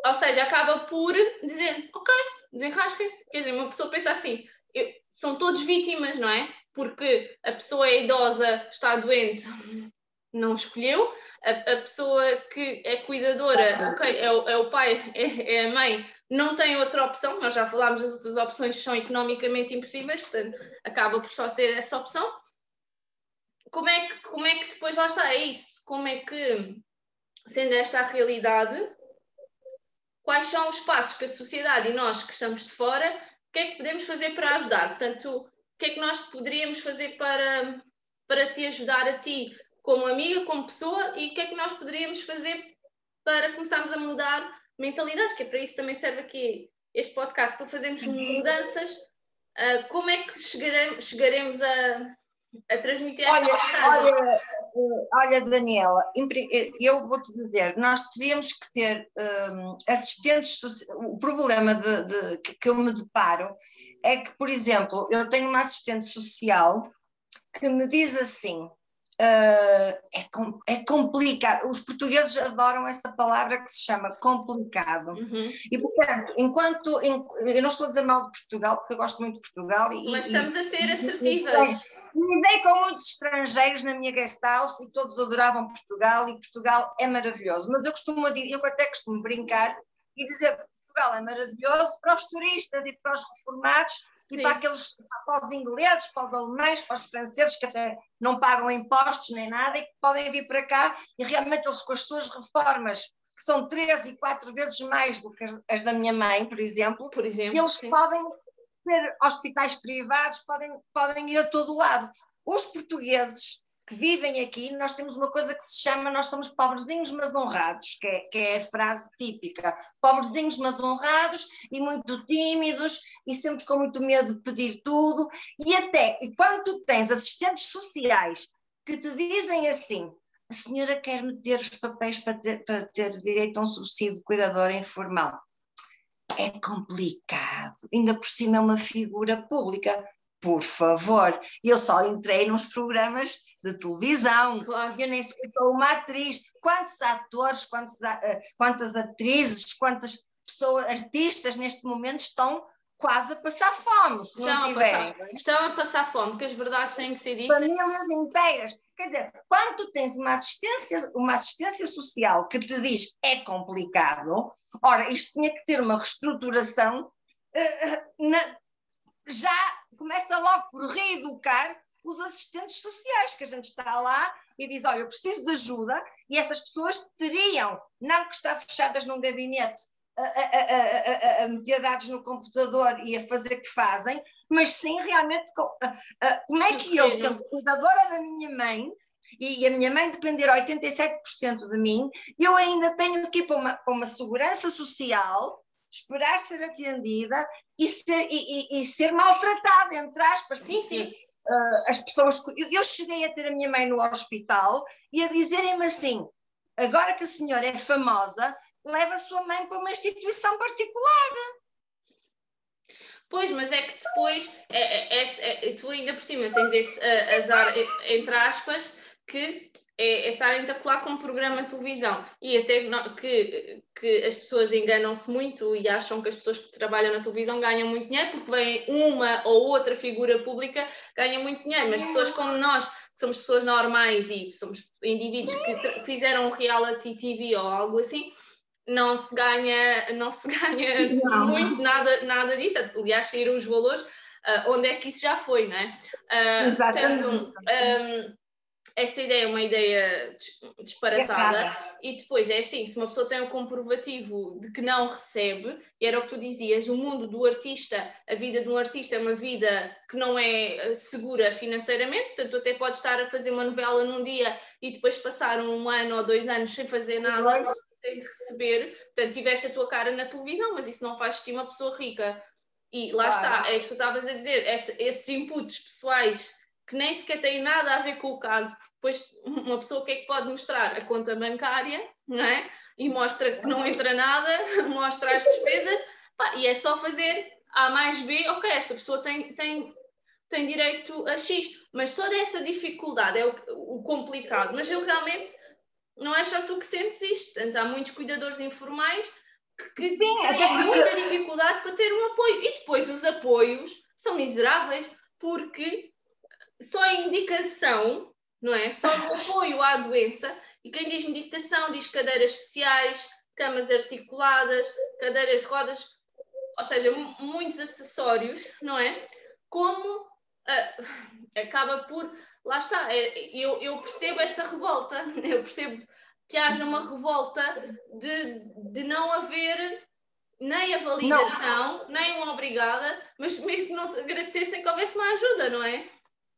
Ou seja, acaba por dizer, ok, desenrasquem-se. Quer dizer, uma pessoa pensa assim, eu, são todos vítimas, não é? Porque a pessoa é idosa, está doente, (laughs) não escolheu. A, a pessoa que é cuidadora, ok, é o, é o pai, é, é, a mãe, não tem outra opção. Nós já falámos, as outras opções são economicamente impossíveis, portanto, acaba por só ter essa opção. Como é que, como é que depois lá está? É isso. Como é que sendo esta a realidade, quais são os passos que a sociedade e nós que estamos de fora, o que é que podemos fazer para ajudar? Portanto, o que é que nós poderíamos fazer para, para te ajudar a ti como amiga, como pessoa, e o que é que nós poderíamos fazer para começarmos a mudar mentalidades, que é para isso também serve aqui este podcast, para fazermos mudanças. Uh, como é que chegaremos, chegaremos a, a transmitir esta olha, mensagem? Olha, olha, Daniela, eu vou-te dizer, nós teríamos que ter um, assistentes, o problema de, de, que eu me deparo é que, por exemplo, eu tenho uma assistente social que me diz assim, Uh, é, com, é, complicado. Os portugueses adoram essa palavra que se chama complicado. Uhum. E, portanto, enquanto. Eu não estou a dizer mal de Portugal, porque eu gosto muito de Portugal. E, Mas estamos e, a ser assertivas. Lidei com muitos estrangeiros na minha guest house e todos adoravam Portugal e Portugal é maravilhoso. Mas eu costumo, eu até costumo brincar e dizer que Portugal é maravilhoso para os turistas e para os reformados Sim. e para aqueles, para os ingleses, para os alemães, para os franceses que até não pagam impostos nem nada e que podem vir para cá e realmente eles com as suas reformas que são três e quatro vezes mais do que as, as da minha mãe, por exemplo, por exemplo eles sim. podem ter hospitais privados, podem, podem ir a todo lado. Os portugueses que vivem aqui, nós temos uma coisa que se chama, nós somos pobrezinhos mas honrados, que é, que é a frase típica, pobrezinhos mas honrados e muito tímidos e sempre com muito medo de pedir tudo e até, e quando tu tens assistentes sociais que te dizem assim, a senhora quer meter os papéis para ter, para ter direito a um subsídio de cuidadora informal. É complicado, ainda por cima é uma figura pública. Por favor, eu só entrei nos programas de televisão, claro. eu nem sequer sou uma atriz. Quantos atores, quantos, eh, quantas atrizes, quantas pessoas, artistas neste momento estão quase a passar fome, se estão não tiverem. A estão a passar fome, porque as verdades têm que ser ditas. Famílias inteiras. Quer dizer, quando tu tens uma assistência, uma assistência social que te diz é complicado, ora, isto tinha que ter uma reestruturação, uh, na, já começa logo por reeducar os assistentes sociais, que a gente está lá e diz, olha, eu preciso de ajuda, e essas pessoas teriam, não que estar fechadas num gabinete a, a, a, a, meter dados no computador e a fazer o que fazem, mas sim realmente como é que eu, sendo cuidadora da minha mãe, e a minha mãe depender 87% de mim, eu ainda tenho que ir para uma, para uma segurança social, esperar ser atendida e ser, e, e, e ser maltratada, entre aspas. Sim, sim. Uh, as pessoas. Eu cheguei a ter a minha mãe no hospital e a dizerem-me assim: agora que a senhora é famosa, leva a sua mãe para uma instituição particular. Pois, mas é que depois, é, é, é, tu ainda por cima tens esse uh, azar, entre aspas, que é, é estarem a colar com um programa de televisão. E até que, que as pessoas enganam-se muito e acham que as pessoas que trabalham na televisão ganham muito dinheiro porque vem uma ou outra figura pública ganha muito dinheiro, mas pessoas como nós, que somos pessoas normais e somos indivíduos que fizeram um reality TV ou algo assim, não se ganha, não se (laughs) ganha não. muito nada, nada disso. Aliás, saíram os valores, uh, onde é que isso já foi, não é? Uh, portanto, um, essa ideia é uma ideia disparatada e depois é assim, se uma pessoa tem um comprovativo de que não recebe, e era o que tu dizias, o mundo do artista, a vida de um artista é uma vida que não é segura financeiramente, portanto até pode estar a fazer uma novela num dia e depois passar um ano ou dois anos sem fazer nada, sem receber, portanto tiveste a tua cara na televisão, mas isso não faz de ti uma pessoa rica. E lá claro. está, é isso que estavas a dizer, esses inputs pessoais que nem sequer têm nada a ver com o caso, porque depois uma pessoa o que é que pode mostrar? A conta bancária, não é? E mostra que não entra nada, (laughs) mostra as despesas, pá, e é só fazer A mais B, ok, esta pessoa tem, tem, tem direito a X, mas toda essa dificuldade é o, o complicado, mas eu realmente não é só tu que sentes isto, portanto, há muitos cuidadores informais que, que têm muita dificuldade para ter um apoio, e depois os apoios são miseráveis, porque só a indicação, não é? Só o apoio à doença, e quem diz medicação diz cadeiras especiais, camas articuladas, cadeiras de rodas, ou seja, muitos acessórios, não é? Como uh, acaba por. Lá está, é, eu, eu percebo essa revolta, (laughs) eu percebo que haja uma revolta de, de não haver nem a validação, não. nem uma obrigada, mas mesmo que não te agradecessem que houvesse uma ajuda, não é?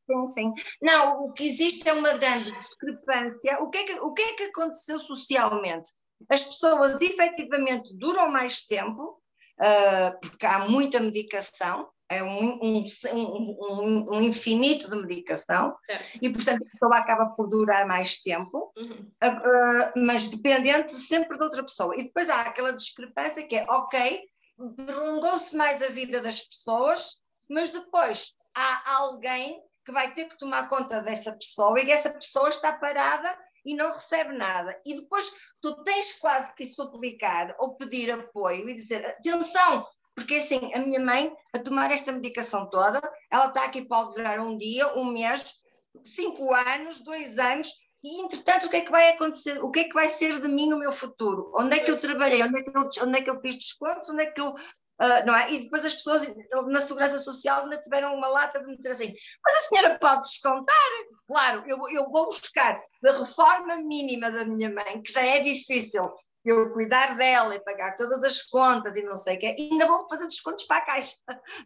Sim, sim. Não, o que existe é uma grande discrepância. O que é que, o que, é que aconteceu socialmente? As pessoas efetivamente duram mais tempo, uh, porque há muita medicação, é um, um, um, um infinito de medicação, é. e portanto a pessoa acaba por durar mais tempo, uhum. uh, mas dependente sempre de outra pessoa. E depois há aquela discrepância que é, ok, prolongou-se mais a vida das pessoas, mas depois há alguém que vai ter que tomar conta dessa pessoa e essa pessoa está parada e não recebe nada. E depois tu tens quase que suplicar ou pedir apoio e dizer: atenção, porque assim, a minha mãe, a tomar esta medicação toda, ela está aqui, pode durar um dia, um mês, cinco anos, dois anos, e entretanto o que é que vai acontecer? O que é que vai ser de mim no meu futuro? Onde é que eu trabalhei? Onde é que eu, onde é que eu fiz descontos? Onde é que eu Uh, não é? E depois as pessoas na Segurança Social ainda tiveram uma lata de me assim, mas a senhora pode descontar? Claro, eu, eu vou buscar da reforma mínima da minha mãe, que já é difícil eu cuidar dela e pagar todas as contas e não sei o que, ainda vou fazer descontos para a caixa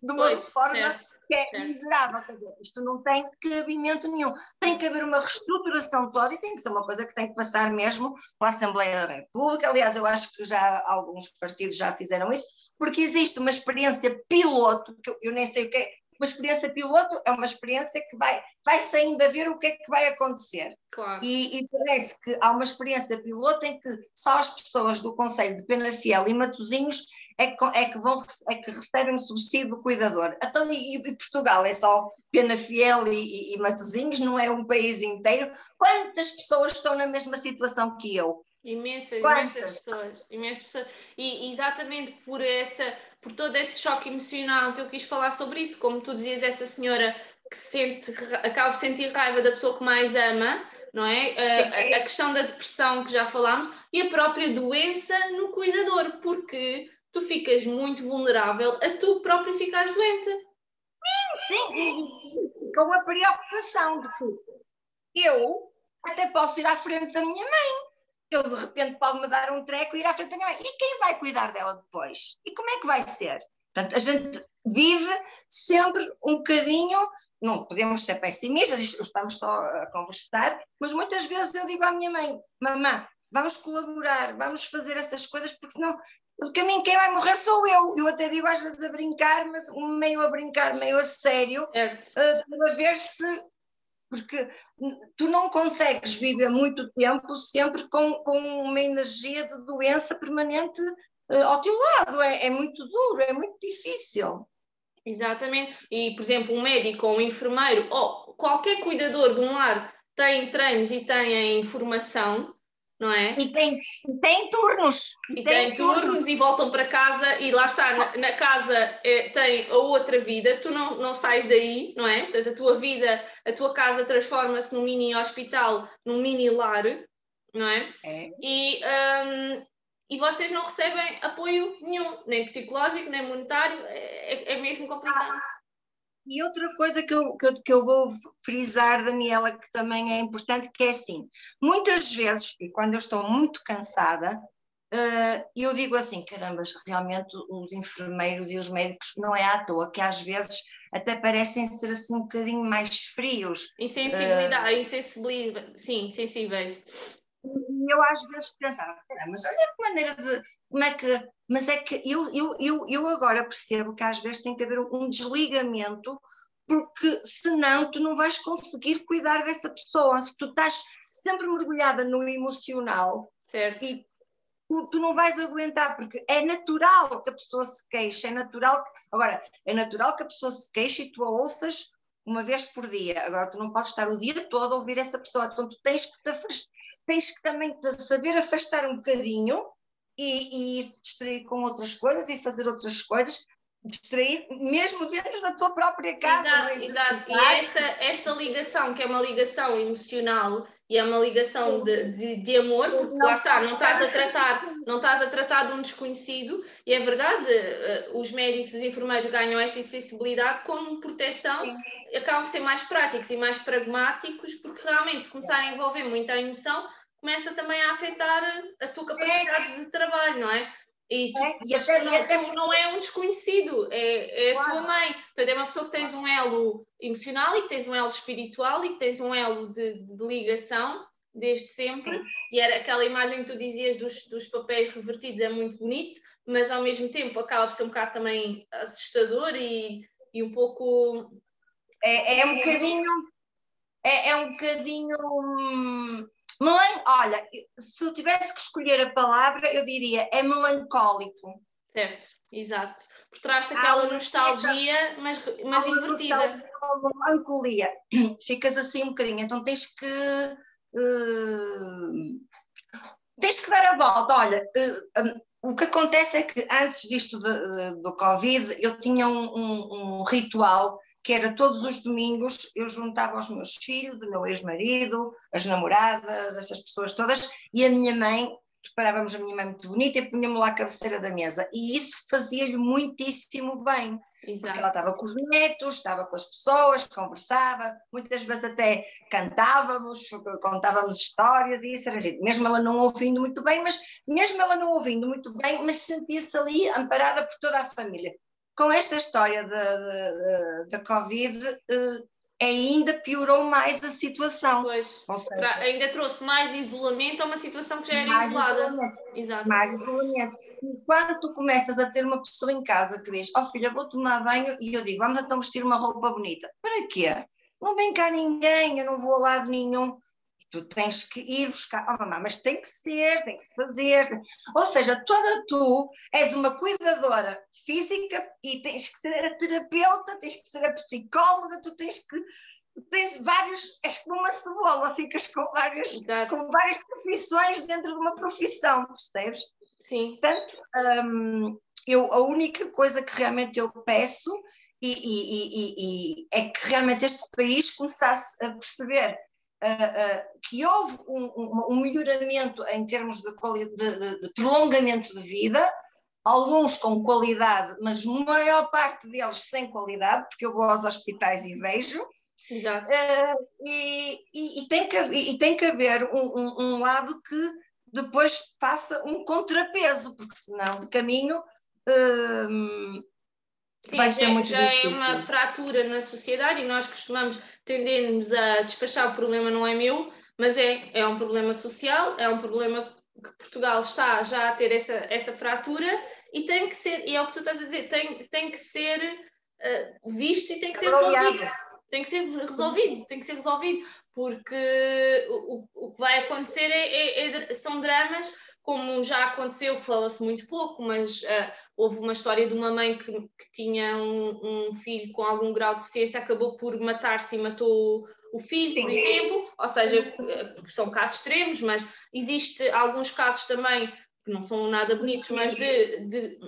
de uma pois, reforma certo, que é certo. miserável. Isto não tem cabimento nenhum. Tem que haver uma reestruturação toda e tem que ser uma coisa que tem que passar mesmo para a Assembleia da República. Aliás, eu acho que já alguns partidos já fizeram isso, porque existe uma experiência piloto, que eu nem sei o que é, uma experiência piloto é uma experiência que vai, vai-se ainda ver o que é que vai acontecer. Claro. E, e, parece que há uma experiência piloto em que só as pessoas do Conselho de Penafiel e Matosinhos é que, é que, vão, é que recebem o subsídio do cuidador. Então, e, e Portugal é só Penafiel e, e, e Matosinhos, não é um país inteiro. Quantas pessoas estão na mesma situação que eu? Imensas, imensas pessoas, imensas pessoas. E exatamente por essa, por todo esse choque emocional que eu quis falar sobre isso, como tu dizias, essa senhora que sente, acaba de sentir raiva da pessoa que mais ama, não é? A, a, questão da depressão que já falámos e a própria doença no cuidador, porque tu ficas muito vulnerável a tu próprio ficares doente. Sim, sim, com a preocupação de que eu até posso ir à frente da minha mãe ele de repente pode-me dar um treco e ir à frente da minha mãe. E quem vai cuidar dela depois? E como é que vai ser? Portanto, a gente vive sempre um bocadinho, não podemos ser pessimistas, estamos só a conversar, mas muitas vezes eu digo à minha mãe, mamã, vamos colaborar, vamos fazer essas coisas, porque não, de caminho quem vai morrer sou eu. Eu até digo às vezes a brincar, mas meio a brincar, meio a sério, uh, para ver se porque tu não consegues viver muito tempo sempre com, com uma energia de doença permanente uh, ao teu lado. É, é muito duro, é muito difícil. Exatamente. E, por exemplo, um médico ou um enfermeiro ou qualquer cuidador de um lar tem treinos e tem a informação não é? E tem, tem turnos. E, e tem, tem turnos. turnos. e voltam para casa e lá está, na, na casa é, tem a outra vida, tu não, não sais daí, não é? Portanto, a tua vida, a tua casa transforma-se num mini hospital, num mini lar, não é? é. E, um, e vocês não recebem apoio nenhum, nem psicológico, nem monetário, é, é mesmo complicado. Ah e outra coisa que eu, que, que, eu vou frisar, Daniela, que também é importante, que é assim, muitas vezes, e quando eu estou muito cansada, uh, eu digo assim, caramba, realmente os enfermeiros e os médicos não é à toa, que às vezes até parecem ser assim um bocadinho mais frios. Insensibilidade, uh, insensibilidade, sim, sensíveis. E eu às vezes pensava, mas olha que maneira de. Como é que. Mas é que eu, eu, eu, eu agora percebo que às vezes tem que haver um desligamento, porque senão tu não vais conseguir cuidar dessa pessoa. Se tu estás sempre mergulhada no emocional certo. e tu, tu, não vais aguentar, porque é natural que a pessoa se queixe, é natural que, agora, é natural que a pessoa se queixe e tu a ouças uma vez por dia. Agora, tu não podes estar o dia todo a ouvir essa pessoa, então tu tens que te afastar tens que também saber afastar um bocadinho e, e distrair com outras coisas e fazer outras coisas, distrair mesmo dentro da tua própria casa. Exato, é? exato. E essa, essa ligação, que é uma ligação emocional e é uma ligação de, de, de amor, porque não, lá está, não estás a tratar, não estás a tratar de um desconhecido, e é verdade, eh, os médicos e os enfermeiros ganham essa sensibilidade como proteção, acabam por ser mais práticos e mais pragmáticos, porque realmente se começarem a envolver muita emoção, começa também a afetar a sua capacidade é. de trabalho, não é? E, tu, é, e até, não, e até... não é um desconhecido, é, é claro. a tua mãe. Portanto, é uma pessoa que tens um elo emocional e que tens um elo espiritual e que tens um elo de, de ligação desde sempre. Sim. E era aquela imagem que tu dizias dos, dos papéis revertidos, é muito bonito, mas ao mesmo tempo acaba por ser um bocado também assustador e, e um pouco. É, é um bocadinho. É, é um bocadinho. Melan... Olha, se eu tivesse que escolher a palavra, eu diria é melancólico. Certo, exato. Por trás daquela nostalgia, mas, mas invertida. Nostalgia, melancolia. (clears throat) Ficas assim um bocadinho, então tens que. Uh, tens que dar a volta. Olha, uh, um, o que acontece é que antes disto de, do Covid, eu tinha um, um, um ritual que era todos os domingos eu juntava os meus filhos, do meu ex-marido, as namoradas, essas pessoas todas, e a minha mãe, preparávamos a minha mãe muito bonita e punha-me lá à cabeceira da mesa. E isso fazia-lhe muitíssimo bem. Exato. Porque ela estava com os netos, estava com as pessoas, conversava, muitas vezes até cantávamos, contávamos histórias e isso era gente. Mesmo ela não ouvindo muito bem, mas mesmo ela não ouvindo muito bem, mas sentia-se ali amparada por toda a família com esta história da, da, Covid, uh, ainda piorou mais a situação. Pois, seja, ainda trouxe mais isolamento a uma situação que já era isolada. Isolamento. Exato. Mais isolamento. E quando tu começas a ter uma pessoa em casa que diz, oh filha, vou tomar banho, e eu digo, vamos então vestir uma roupa bonita. Para quê? Não vem cá ninguém, eu não vou a lado nenhum. Tu tens que ir buscar, oh mamãe, mas tem que ser, tem que fazer. Ou seja, toda tu és uma cuidadora física e tens que ser a terapeuta, tens que ser a psicóloga, tu tens que tens vários, és como uma cebola, ficas com várias, com várias profissões dentro de uma profissão, percebes? Sim. Portanto, hum, eu, a única coisa que realmente eu peço e, e, e, é que realmente este país começasse a perceber que houve um, um, um, melhoramento em termos de, de, de, prolongamento de vida, alguns com qualidade, mas a maior parte deles sem qualidade, porque eu vou aos hospitais e vejo. Uh, e, e, tem que, e tem que haver um, um lado que depois faça um contrapeso, porque senão de caminho uh, Sim, vai ser já, muito já é difícil. é uma fratura na sociedade e nós costumamos tendemos a despachar o problema não é meu, mas é, é um problema social, é um problema que Portugal está já a ter essa, essa fratura e tem que ser, e é o que tu estás a dizer, tem, tem que ser uh, visto e tem que ser resolvido. Tem que ser resolvido, tem que ser resolvido, porque o, o que vai acontecer é, é, é, são dramas como já aconteceu, fala-se muito pouco, mas uh, houve uma história de uma mãe que, que tinha um, um, filho com algum grau de deficiência, acabou por matar-se e matou o filho, Sim. por exemplo, ou seja, eh, são casos extremos, mas existe alguns casos também que não são nada bonitos, mas de, de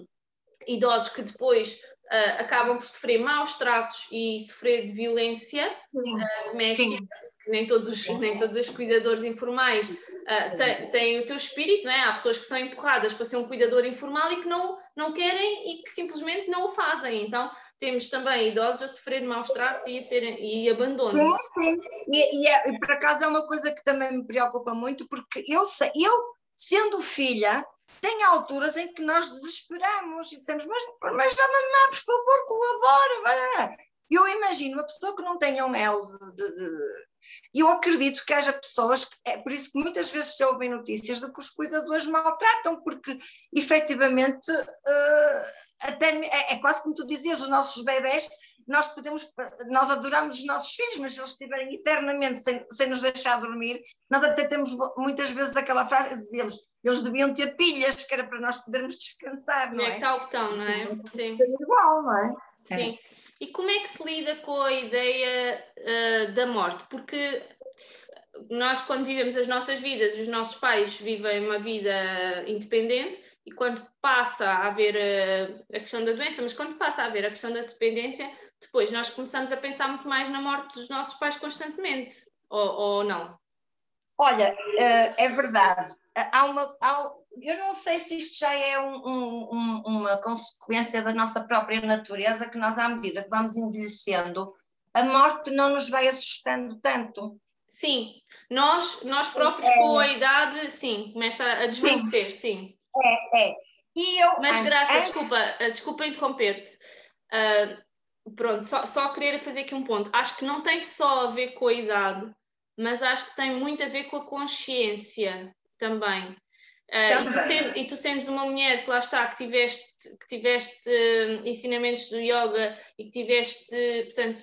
idosos que depois uh, acabam por sofrer maus tratos e sofrer de violência uh, doméstica, que nem todos os, nem todos os cuidadores informais uh, tem, tem, o teu espírito, não é? Há pessoas que são empurradas para ser um cuidador informal e que não, não querem e que simplesmente não o fazem. Então, temos também idosos a sofrer de maus tratos e, a serem, e abandono. Sim, sim. E, e, é, e, por acaso é uma coisa que também me preocupa muito, porque eu sei, eu, sendo filha, tem alturas em que nós desesperamos e dizemos, mas, mas já mamãe, por favor, colabora. Eu imagino uma pessoa que não tenha um elo de, de, e eu acredito que haja pessoas, que, é por isso que muitas vezes se ouvem notícias de que os cuidadores maltratam, porque efetivamente uh, até, é, é, quase como tu dizias, os nossos bebés, nós podemos, nós adoramos os nossos filhos, mas se eles estiverem eternamente sem, sem nos deixar dormir, nós até temos muitas vezes aquela frase, dizemos, eles deviam ter pilhas, que era para nós podermos descansar, não é? É o botão, não é? Sim. É igual, não é? Sim. É. E como é que se lida com a ideia uh, da morte? Porque nós, quando vivemos as nossas vidas, os nossos pais vivem uma vida independente e quando passa a haver a, a questão da doença, mas quando passa a haver a questão da dependência, depois nós começamos a pensar muito mais na morte dos nossos pais constantemente, ou, ou não? Olha, uh, é verdade. Há uma, há, eu não sei se isto já é um, um, uma consequência da nossa própria natureza, que nós, à medida que vamos envelhecendo, a morte não nos vai assustando tanto. Sim, nós, nós próprios é, com a idade, sim, começa a desvanecer, sim. sim. É, é. E eu, Mas antes, Graça, antes... desculpa, eh, desculpa interromper-te. Uh, pronto, só, só querer fazer aqui um ponto. Acho que não tem só a ver com a idade, mas acho que tem muito a ver com a consciência também. Uh, e, tu sendo, e, tu sendo, uma mulher que lá está, que tiveste, que tiveste uh, ensinamentos do yoga e que tiveste, portanto,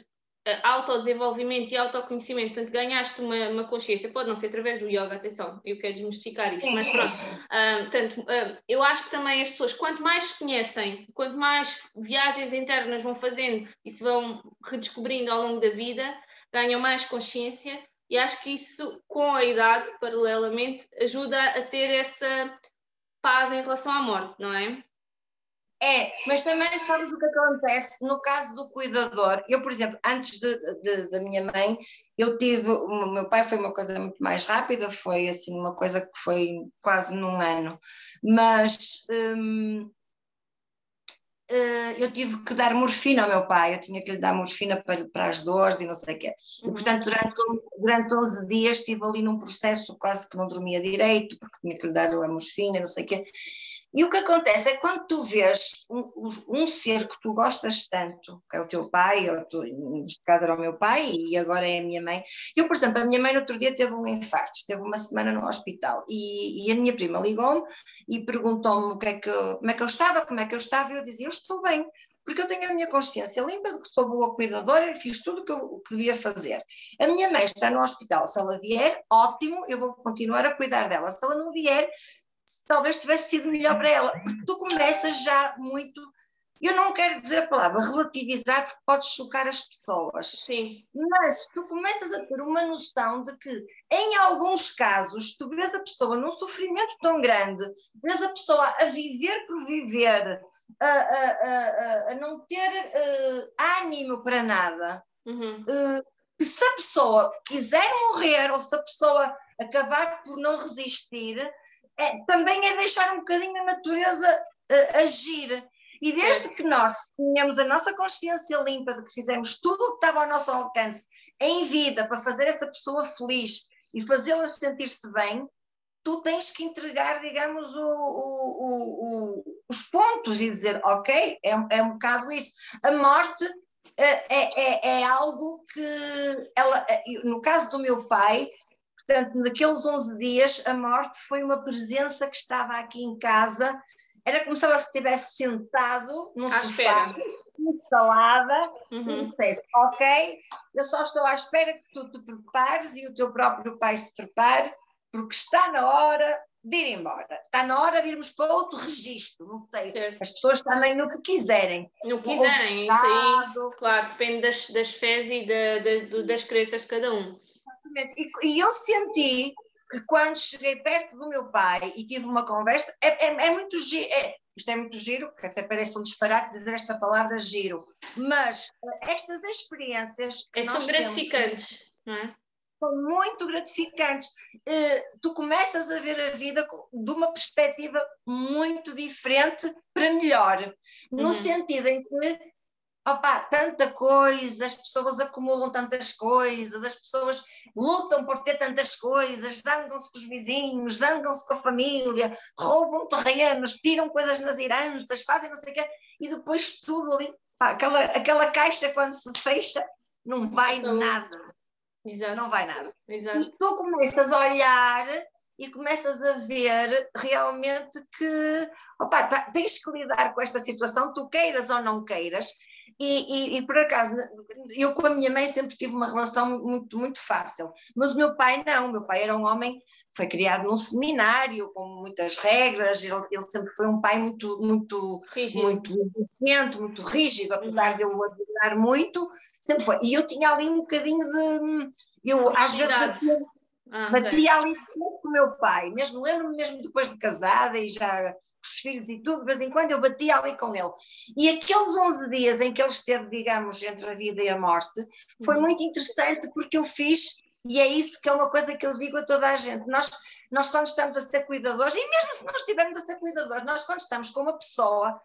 uh, autodesenvolvimento e autoconhecimento, portanto, ganhaste uma, uma, consciência, pode não ser através do yoga, atenção, eu quero desmistificar isto, mas pronto, uh, portanto, eu acho que também as pessoas, quanto mais se conhecem, quanto mais viagens internas vão fazendo e se vão redescobrindo ao longo da vida, ganham mais consciência e acho que isso, com a idade, paralelamente, ajuda a ter essa paz em relação à morte, não é? É, mas também sabes o que acontece no caso do cuidador. Eu, por exemplo, antes da minha mãe, eu tive. O meu pai foi uma coisa muito mais rápida, foi assim, uma coisa que foi quase num ano. Mas hum, eu tive que dar morfina ao meu pai, eu tinha que lhe dar morfina para, para as dores e não sei o quê. E, uhum. portanto, durante, durante 11 dias estive ali num processo quase que não dormia direito, porque tinha que lhe dar a morfina e não sei o quê. E o que acontece é que quando tu vês um, um, ser que tu gostas tanto, que é o teu pai, ou tu, neste caso era o meu pai e agora é a minha mãe. Eu, por exemplo, a minha mãe no outro dia teve um infarto, esteve uma semana no hospital e, e a minha prima ligou-me e perguntou-me é como é que eu estava, como é que eu estava, e eu dizia, eu estou bem, porque eu tenho a minha consciência limpa de que sou boa cuidadora e fiz tudo o que eu que devia fazer. A minha mãe está no hospital, se ela vier, ótimo, eu vou continuar a cuidar dela. Se ela não vier, talvez tivesse sido melhor para ela, porque tu começas já muito. Eu não quero dizer a palavra relativizar, porque pode chocar as pessoas. Sim. Mas tu começas a ter uma noção de que, em alguns casos, tu vês a pessoa num sofrimento tão grande, vês a pessoa a viver por viver, a, a, a, a não ter uh, ânimo para nada. Uhum. Uh, que se a pessoa quiser morrer ou se a pessoa acabar por não resistir, é, também é deixar um bocadinho a natureza uh, agir. E desde que nós tenhamos a nossa consciência limpa de que fizemos tudo o que estava ao nosso alcance em vida para fazer essa pessoa feliz e fazê-la sentir-se bem, tu tens que entregar, digamos, o, o, o, os pontos e dizer, ok, é, é um bocado isso. A morte é, é, é, algo que, ela, no caso do meu pai, portanto, naqueles 11 dias, a morte foi uma presença que estava aqui em casa, era como se ela estivesse sentado num à sofá, instalada, uhum. e dissesse, ok, eu só estou à espera que tu te prepares e o teu próprio pai se prepare, porque está na hora de ir embora. Está na hora de irmos para outro registro, não sei. Certo. As pessoas também no que quiserem. No que quiserem, isso aí, claro, depende das, das fés e da, das, das crenças de cada um. Exatamente. E, e, eu senti que quando cheguei perto do meu pai e tive uma conversa, é, é, é muito giro, é, isto é muito giro, que até parece um disparate dizer esta palavra giro, mas eh, estas experiências. É, são gratificantes, temos, não é? são muito gratificantes. Uh, tu começas a ver a vida de uma perspectiva muito diferente para melhor, no uhum. sentido em que opa, tanta coisa, as pessoas acumulam tantas coisas, as pessoas lutam por ter tantas coisas, zangam-se com os vizinhos, zangam-se com a família, roubam terrenos, tiram coisas nas heranças, fazem não sei o quê, e depois tudo ali, pá, aquela, aquela caixa quando se fecha, não vai então, nada. Exato. Não vai nada. Exato. E tu começas a olhar e começas a ver realmente que opa, tá, tens que lidar com esta situação, tu queiras ou não queiras, e, e, e, por acaso, eu com a minha mãe sempre tive uma relação muito, muito fácil, mas o meu pai não, o meu pai era um homem, foi criado num seminário, com muitas regras, ele, ele sempre foi um pai muito, muito, rígido. muito exigente, muito rígido, apesar de eu o admirar muito, sempre foi. E eu tinha ali um bocadinho de. Eu às vezes batia, ah, batia okay. ali com o meu pai, mesmo lembro-me mesmo depois de casada e já os filhos e tudo, de vez em quando eu batia ali com ele. E aqueles 11 dias em que ele esteve, digamos, entre a vida e a morte, foi uhum. muito interessante porque eu fiz, e é isso que é uma coisa que eu digo a toda a gente, nós, nós quando estamos a ser cuidadores, e mesmo se não estivermos a ser cuidadores, nós quando estamos com uma pessoa,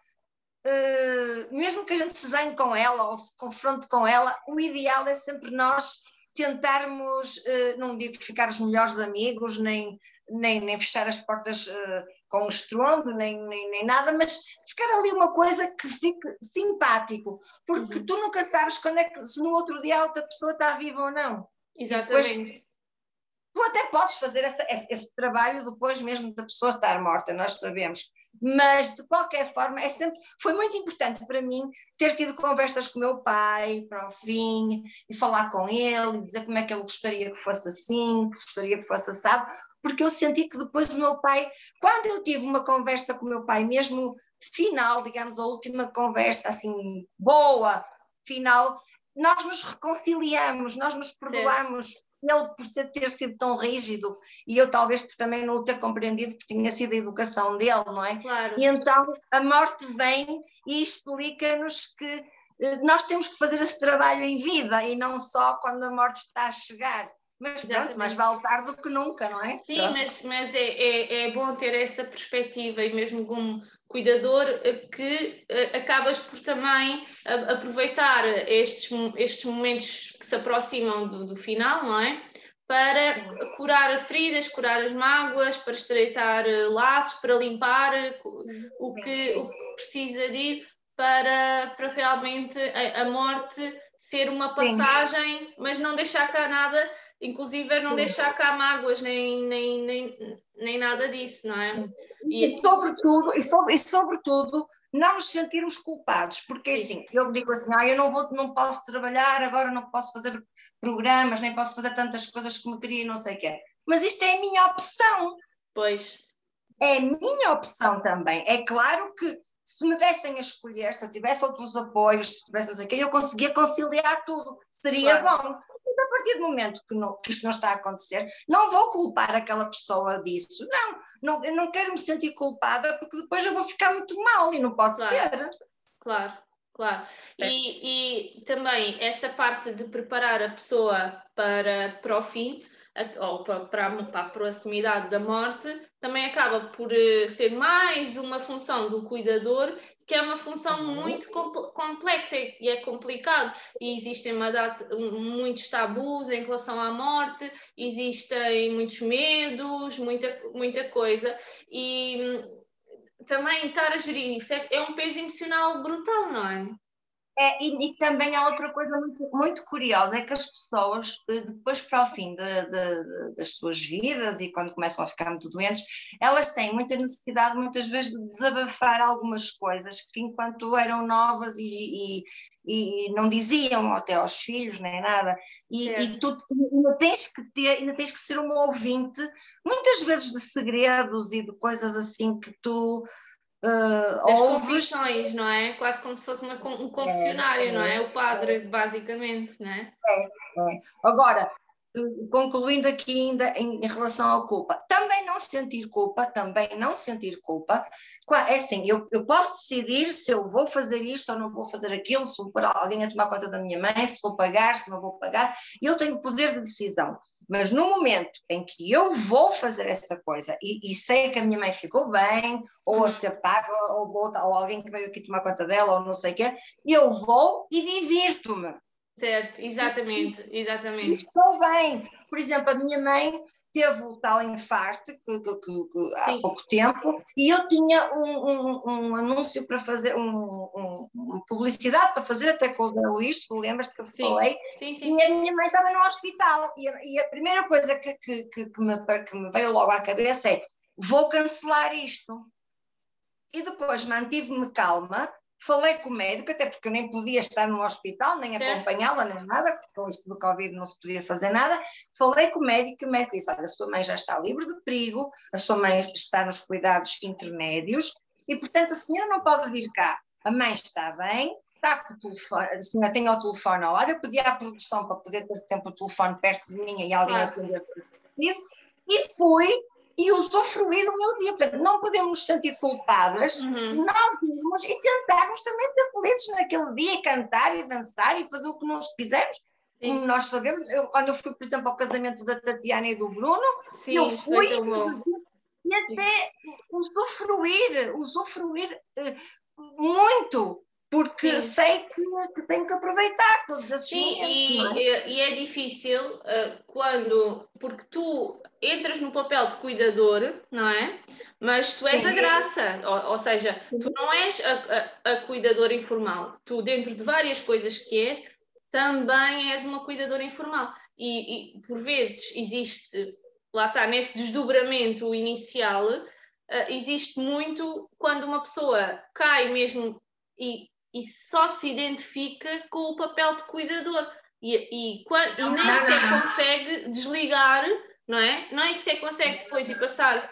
uh, mesmo que a gente se zanhe com ela ou se confronte com ela, o ideal é sempre nós tentarmos, uh, não digo ficar os melhores amigos, nem, nem, nem fechar as portas uh, com estrondo, nem, nem, nem nada, mas ficar ali uma coisa que fique simpático, porque uhum. tu nunca sabes quando é que, se no outro dia a outra pessoa está viva ou não. Exatamente. tu até podes fazer essa, esse, esse, trabalho depois mesmo da pessoa estar morta, nós sabemos. Mas, de qualquer forma, é sempre, foi muito importante para mim ter tido conversas com o meu pai para o fim, e falar com ele, e dizer como é que ele gostaria que fosse assim, que gostaria que fosse assado, porque eu senti que depois o meu pai, quando eu tive uma conversa com o meu pai, mesmo final, digamos, a última conversa assim boa, final, nós nos reconciliamos, nós nos perdoamos. Ele por ter sido tão rígido e eu talvez por também não o ter compreendido porque tinha sido a educação dele, não é? Claro. E então a morte vem e explica-nos que eh, nós temos que fazer esse trabalho em vida e não só quando a morte está a chegar. Mas pronto, mais vale tarde do que nunca, não é? Sim, mas, mas é, é, é, bom ter essa perspectiva e mesmo como cuidador eh, que uh, acabas por também aproveitar estes, estes momentos que se aproximam do, do final, não é? para curar feridas, curar as mágoas, para estreitar eh, laços, para limpar eh, o que, o que precisa de ir para, para realmente a, a morte ser uma passagem, Sim. mas não deixar cá nada, inclusive não Sim. deixar cá mágoas, nem, nem, nem, nem nada disso, não é? E, e sobretudo, e, sobre, e sobretudo não nos sentirmos culpados, porque assim, eu digo assim, ah, eu não, vou, não posso trabalhar, agora não posso fazer programas, nem posso fazer tantas coisas como queria, não sei o quê. Mas isto é a minha opção. Pois. É a minha opção também. É claro que se me dessem a escolher, se eu tivesse outros apoios, se tivesse não sei o quê, eu conseguia conciliar tudo. Seria claro. bom a partir do momento que, não, que isto não está a acontecer, não vou culpar aquela pessoa disso. Não, não, eu não quero me sentir culpada porque depois eu vou ficar muito mal e não pode claro. ser. Claro, claro. É. E, e também essa parte de preparar a pessoa para, para o fim, ou para, para, para a proximidade da morte, também acaba por eh, ser mais uma função do cuidador que é uma função uhum. muito complexa e é complicado. E existem data, muitos tabus em relação à morte, existem muitos medos, muita, muita coisa. E hum, também estar a gerir isso é, é um peso emocional brutal, não é? É, e, e, também há outra coisa muito, muito, curiosa, é que as pessoas, depois para o fim de, de, das suas vidas e quando começam a ficar muito doentes, elas têm muita necessidade muitas vezes de desabafar algumas coisas que enquanto eram novas e, e, e não diziam até aos filhos nem nada, e, e tu ainda tens que ter, ainda tens que ser uma ouvinte, muitas vezes de segredos e de coisas assim que tu Uh, As confissões, não é? Quase como se fosse uma, um confessionário, é, não é? O padre, basicamente, não é? É, é. Agora, concluindo aqui ainda em, em, relação à culpa, também não sentir culpa, também não sentir culpa, é assim, eu, eu posso decidir se eu vou fazer isto ou não vou fazer aquilo, se vou pôr alguém a tomar conta da minha mãe, se vou pagar, se não vou pagar, eu tenho poder de decisão. Mas no momento em que eu vou fazer essa coisa e, e sei que a minha mãe ficou bem, ou a ser paga, ou, ou, ou alguém que veio aqui tomar conta dela, ou não sei o quê, eu vou e divirto-me. Certo, exatamente, exatamente. Estou bem. Por exemplo, a minha mãe teve o tal infarto que, que, que, há Sim. pouco tempo e eu tinha um, um, um anúncio para fazer, um, uma publicidade para fazer até com o Luís, tu lembras que eu falei? Sim, sim. E a minha mãe estava no hospital e a, e a primeira coisa que, que, que, me, que me veio logo à cabeça é vou cancelar isto. E depois mantive-me calma Falei com o médico, até porque eu nem podia estar no hospital, nem acompanhá-la, nem nada, porque com isto do Covid não se podia fazer nada. Falei com o médico e o médico disse: Olha, a sua mãe já está livre de perigo, a sua mãe está nos cuidados intermédios e, portanto, a senhora não pode vir cá. A mãe está bem, está com o telefone, a senhora tem o telefone ao lado. Eu pedi à produção para poder ter sempre o telefone perto de mim e alguém claro. atender isso. E fui e usufruir do meu dia. Portanto, não podemos nos sentir culpadas, uhum. nós mesmos, e tentarmos também ser felizes naquele dia, cantar e dançar e fazer o que nós quisermos. Sim. Como nós sabemos, eu, quando eu fui, por exemplo, ao casamento da Tatiana e do Bruno, Sim, eu fui e até usufruir, usufruir uh, muito porque Sim. sei que, que, tenho que aproveitar todos esses Sim, momentos. E é? e é difícil uh, quando, porque tu entras no papel de cuidador, não é? Mas tu és a graça, ou, ou seja, tu não és a, a, a, cuidadora informal, tu dentro de várias coisas que és, também és uma cuidadora informal. E, e por vezes existe, lá está, nesse desdobramento inicial, uh, existe muito quando uma pessoa cai mesmo e e só se identifica com o papel de cuidador e, e, e nem sequer consegue desligar, não é? Nem sequer consegue depois ir passar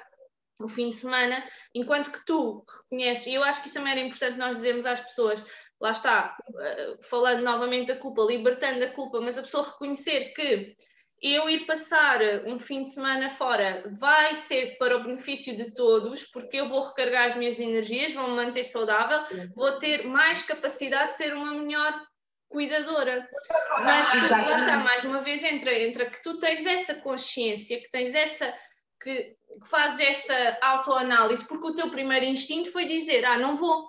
o fim de semana, enquanto que tu reconheces, e eu acho que isso também era importante nós dizermos às pessoas, lá está, eh, falando novamente da culpa, libertando a culpa, mas a pessoa reconhecer que eu ir passar um fim de semana fora vai ser para o benefício de todos, porque eu vou recarregar as minhas energias, vou me manter saudável, vou ter mais capacidade de ser uma melhor cuidadora. Mas lá está, mais uma vez, entra, entra que tu tens essa consciência, que tens essa. que, que fazes essa autoanálise, porque o teu primeiro instinto foi dizer: Ah, não vou.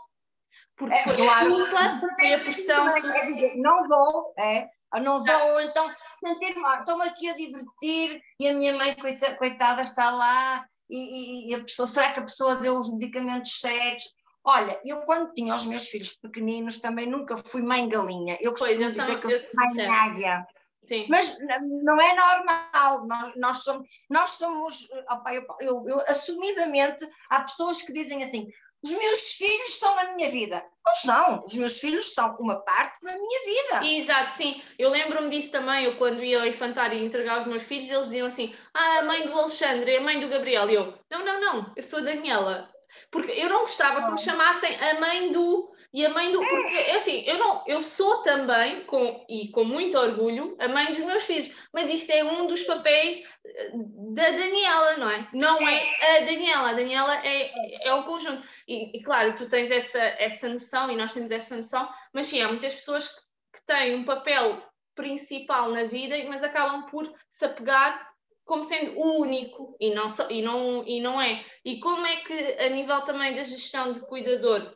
Porque é, foi claro. a culpa, foi a pressão. É dizer, não vou, é, não vou, ou então sentir-me, estou-me aqui a divertir e a minha mãe, coitada, coitada está lá e, e, a pessoa, será que a pessoa deu os medicamentos certos? Olha, eu quando tinha os meus filhos pequeninos também nunca fui mãe galinha. Eu costumo pois, dizer que eu fui mãe certo. águia. Sim. Mas não é normal, nós, nós somos, nós somos opa, eu, eu, eu, assumidamente, há pessoas que dizem assim, os meus filhos são a minha vida. Não são, os meus filhos são uma parte da minha vida. Exato, sim. Eu lembro-me disso também, eu quando ia ao infantário entregar os meus filhos, eles diziam assim, ah, a mãe do Alexandre, a mãe do Gabriel. E eu, não, não, não, eu sou a Daniela. Porque eu não gostava que me chamassem a mãe do e a mãe do. Porque, é assim, eu, não, eu sou também, com, e com muito orgulho, a mãe dos meus filhos, mas isto é um dos papéis eh, da Daniela, não é? Não é a Daniela, a Daniela é, é o conjunto. E, e, claro, tu tens essa, essa noção, e nós temos essa noção, mas sim, há muitas pessoas que, que têm um papel principal na vida, mas acabam por se apegar como sendo o único e não, e, não, e não é. E como é que, a nível também da gestão de cuidador,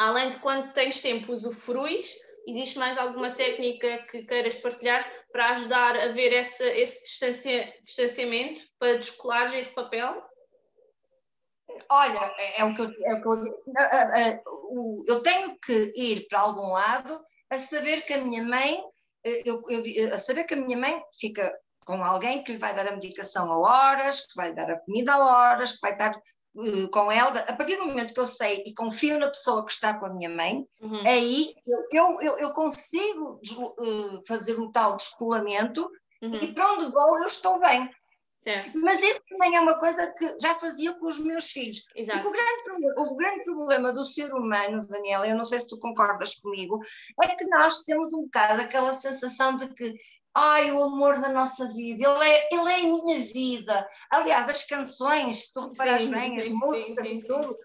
além de quando tens tempo usufruis, existe mais alguma técnica que queiras partilhar para ajudar a ver essa, esse distancia, distanciamento, para descolar esse papel? Olha, é, é o que eu, é o que eu, eu tenho que ir para algum lado a saber que a minha mãe, eu, eu, a saber que a minha mãe fica com alguém que lhe vai dar a medicação a horas, que vai dar a comida a horas, que vai estar uh, com ela. A partir do momento que eu sei e confio na pessoa que está com a minha mãe, uhum. aí eu, eu, eu consigo uh, fazer o tal descolamento uhum. e para onde vou eu estou bem. Certo. Mas isso também é uma coisa que já fazia com os meus filhos. Exato. O grande, o grande problema do ser humano, Daniela, eu não sei se tu concordas comigo, é que nós temos um bocado aquela sensação de que Ai, o amor da nossa vida, ele é, ele é a minha vida. Aliás, as canções, se tu reparas bem, as músicas e tudo,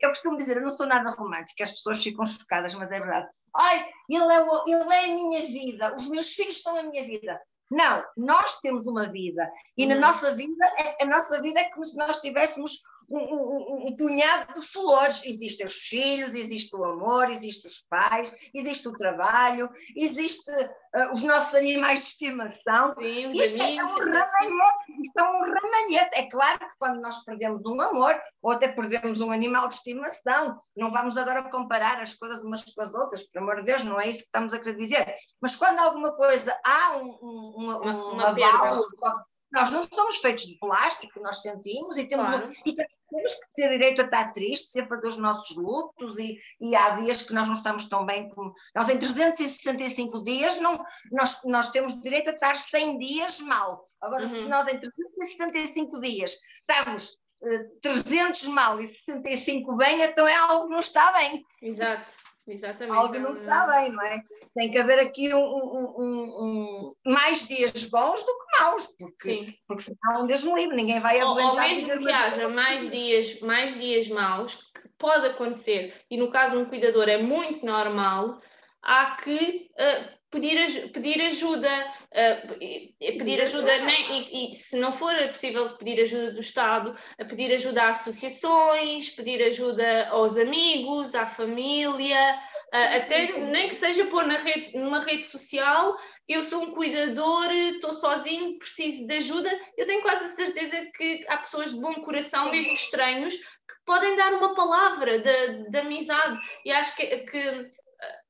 eu costumo dizer, eu não sou nada romântica, as pessoas ficam chocadas, mas é verdade. Ai, ele é, ele é a minha vida, os meus filhos são a minha vida. Não, nós temos uma vida e na uhum. nossa vida, é, a nossa vida é como se nós tivéssemos um, um, um, punhado de flores. Existem os filhos, existe o amor, existem os pais, existe o trabalho, existe uh, os nossos animais de estimação. Sim, isto é um ramalhete, isto é um ramalhete. É claro que quando nós perdemos um amor, ou até perdemos um animal de estimação, não vamos agora comparar as coisas umas com as outras, por amor de Deus, não é isso que estamos a querer dizer. Mas quando alguma coisa há um, uma, uma, uma, uma nós não somos feitos de plástico, nós sentimos e temos, claro. e temos que ter direito a estar tristes, sempre dos nossos lutos, e, e há dias que nós não estamos tão bem como. Nós, em 365 dias, não, nós, nós temos direito a estar 100 dias mal. Agora, uhum. se nós, em 365 dias, estamos uh, 300 mal e 65 bem, então é algo que não está bem. Exato. Exatamente. Algo não está bem, não é? Tem que haver aqui um, um, um, mais dias bons do que maus, porque, porque senão Deus me livre, ninguém vai aguentar. Ou, ou mesmo que haja mais dias, mais dias maus, que pode acontecer, e no caso de um cuidador é muito normal, há que uh, pedir, pedir ajuda, uh, pedir ajuda nem, e, e, se não for possível pedir ajuda do Estado, a pedir ajuda a associações, pedir ajuda aos amigos, à família, uh, até nem que seja pôr na rede, numa rede social, eu sou um cuidador, estou sozinho, preciso de ajuda, eu tenho quase a certeza que há pessoas de bom coração, mesmo estranhos, que podem dar uma palavra de, de amizade, e acho que, que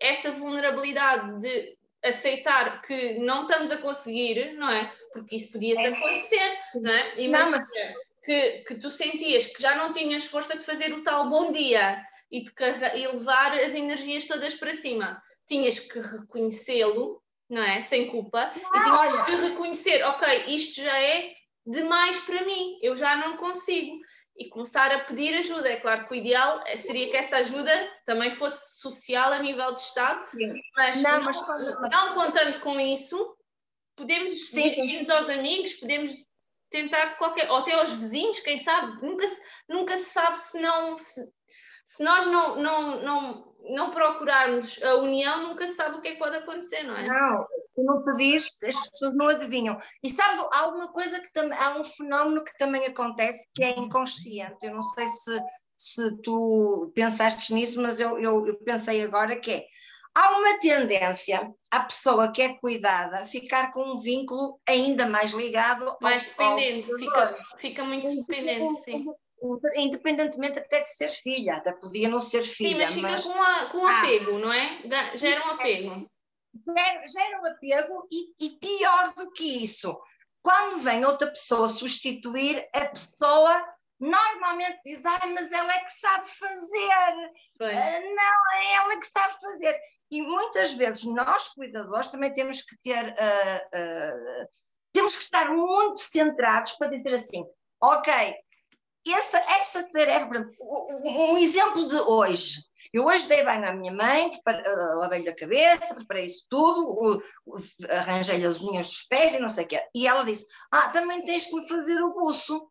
essa vulnerabilidade de aceitar que não estamos a conseguir, não é? Porque isso podia-te é. acontecer, não é? Imagina não, mas... que, que tu sentias que já não tinhas força de fazer o tal bom dia e de e levar as energias todas para cima. Tinhas que reconhecê-lo, não é? Sem culpa. E tinhas olha. que reconhecer, ok, isto já é demais para mim, eu já não consigo e começar a pedir ajuda. É claro que o ideal é, seria que essa ajuda também fosse social a nível de Estado, mas não, mas, mas... não contando com isso, podemos dirigir-nos aos amigos, podemos tentar de qualquer, ou até aos vizinhos, quem sabe, nunca se, nunca se sabe se não, se, se nós não, não, não, não procurarmos a união, nunca se sabe o que é que pode acontecer, não é? Não, tu não pedis, as pessoas não adivinham. E sabes, há uma coisa que também, há um fenómeno que também acontece que é inconsciente. Eu não sei se, se tu pensaste nisso, mas eu, eu, eu pensei agora que é, há uma tendência à pessoa que é cuidada ficar com um vínculo ainda mais ligado mais dependente, ao fica, fica muito dependente, sim. Independentemente até de ser filha, até podia não ser filha. Sim, mas fica mas... com, com ah. apego, ah, não é? Gera um apego. Gera um apego e, e pior do que isso, quando vem outra pessoa substituir, a pessoa normalmente diz, ah, mas ela é que sabe fazer. Uh, não, é ela que sabe fazer. E muitas vezes nós, cuidadores, também temos que ter, uh, uh, temos que estar muito centrados para dizer assim, ok, essa, essa tarefa, um exemplo de hoje, eu hoje dei banho à minha mãe, uh, lavei-lhe a cabeça, preparei isso tudo, arranjei-lhe as unhas dos pés e não sei o quê. E ela disse, ah, também tens que me fazer o buço.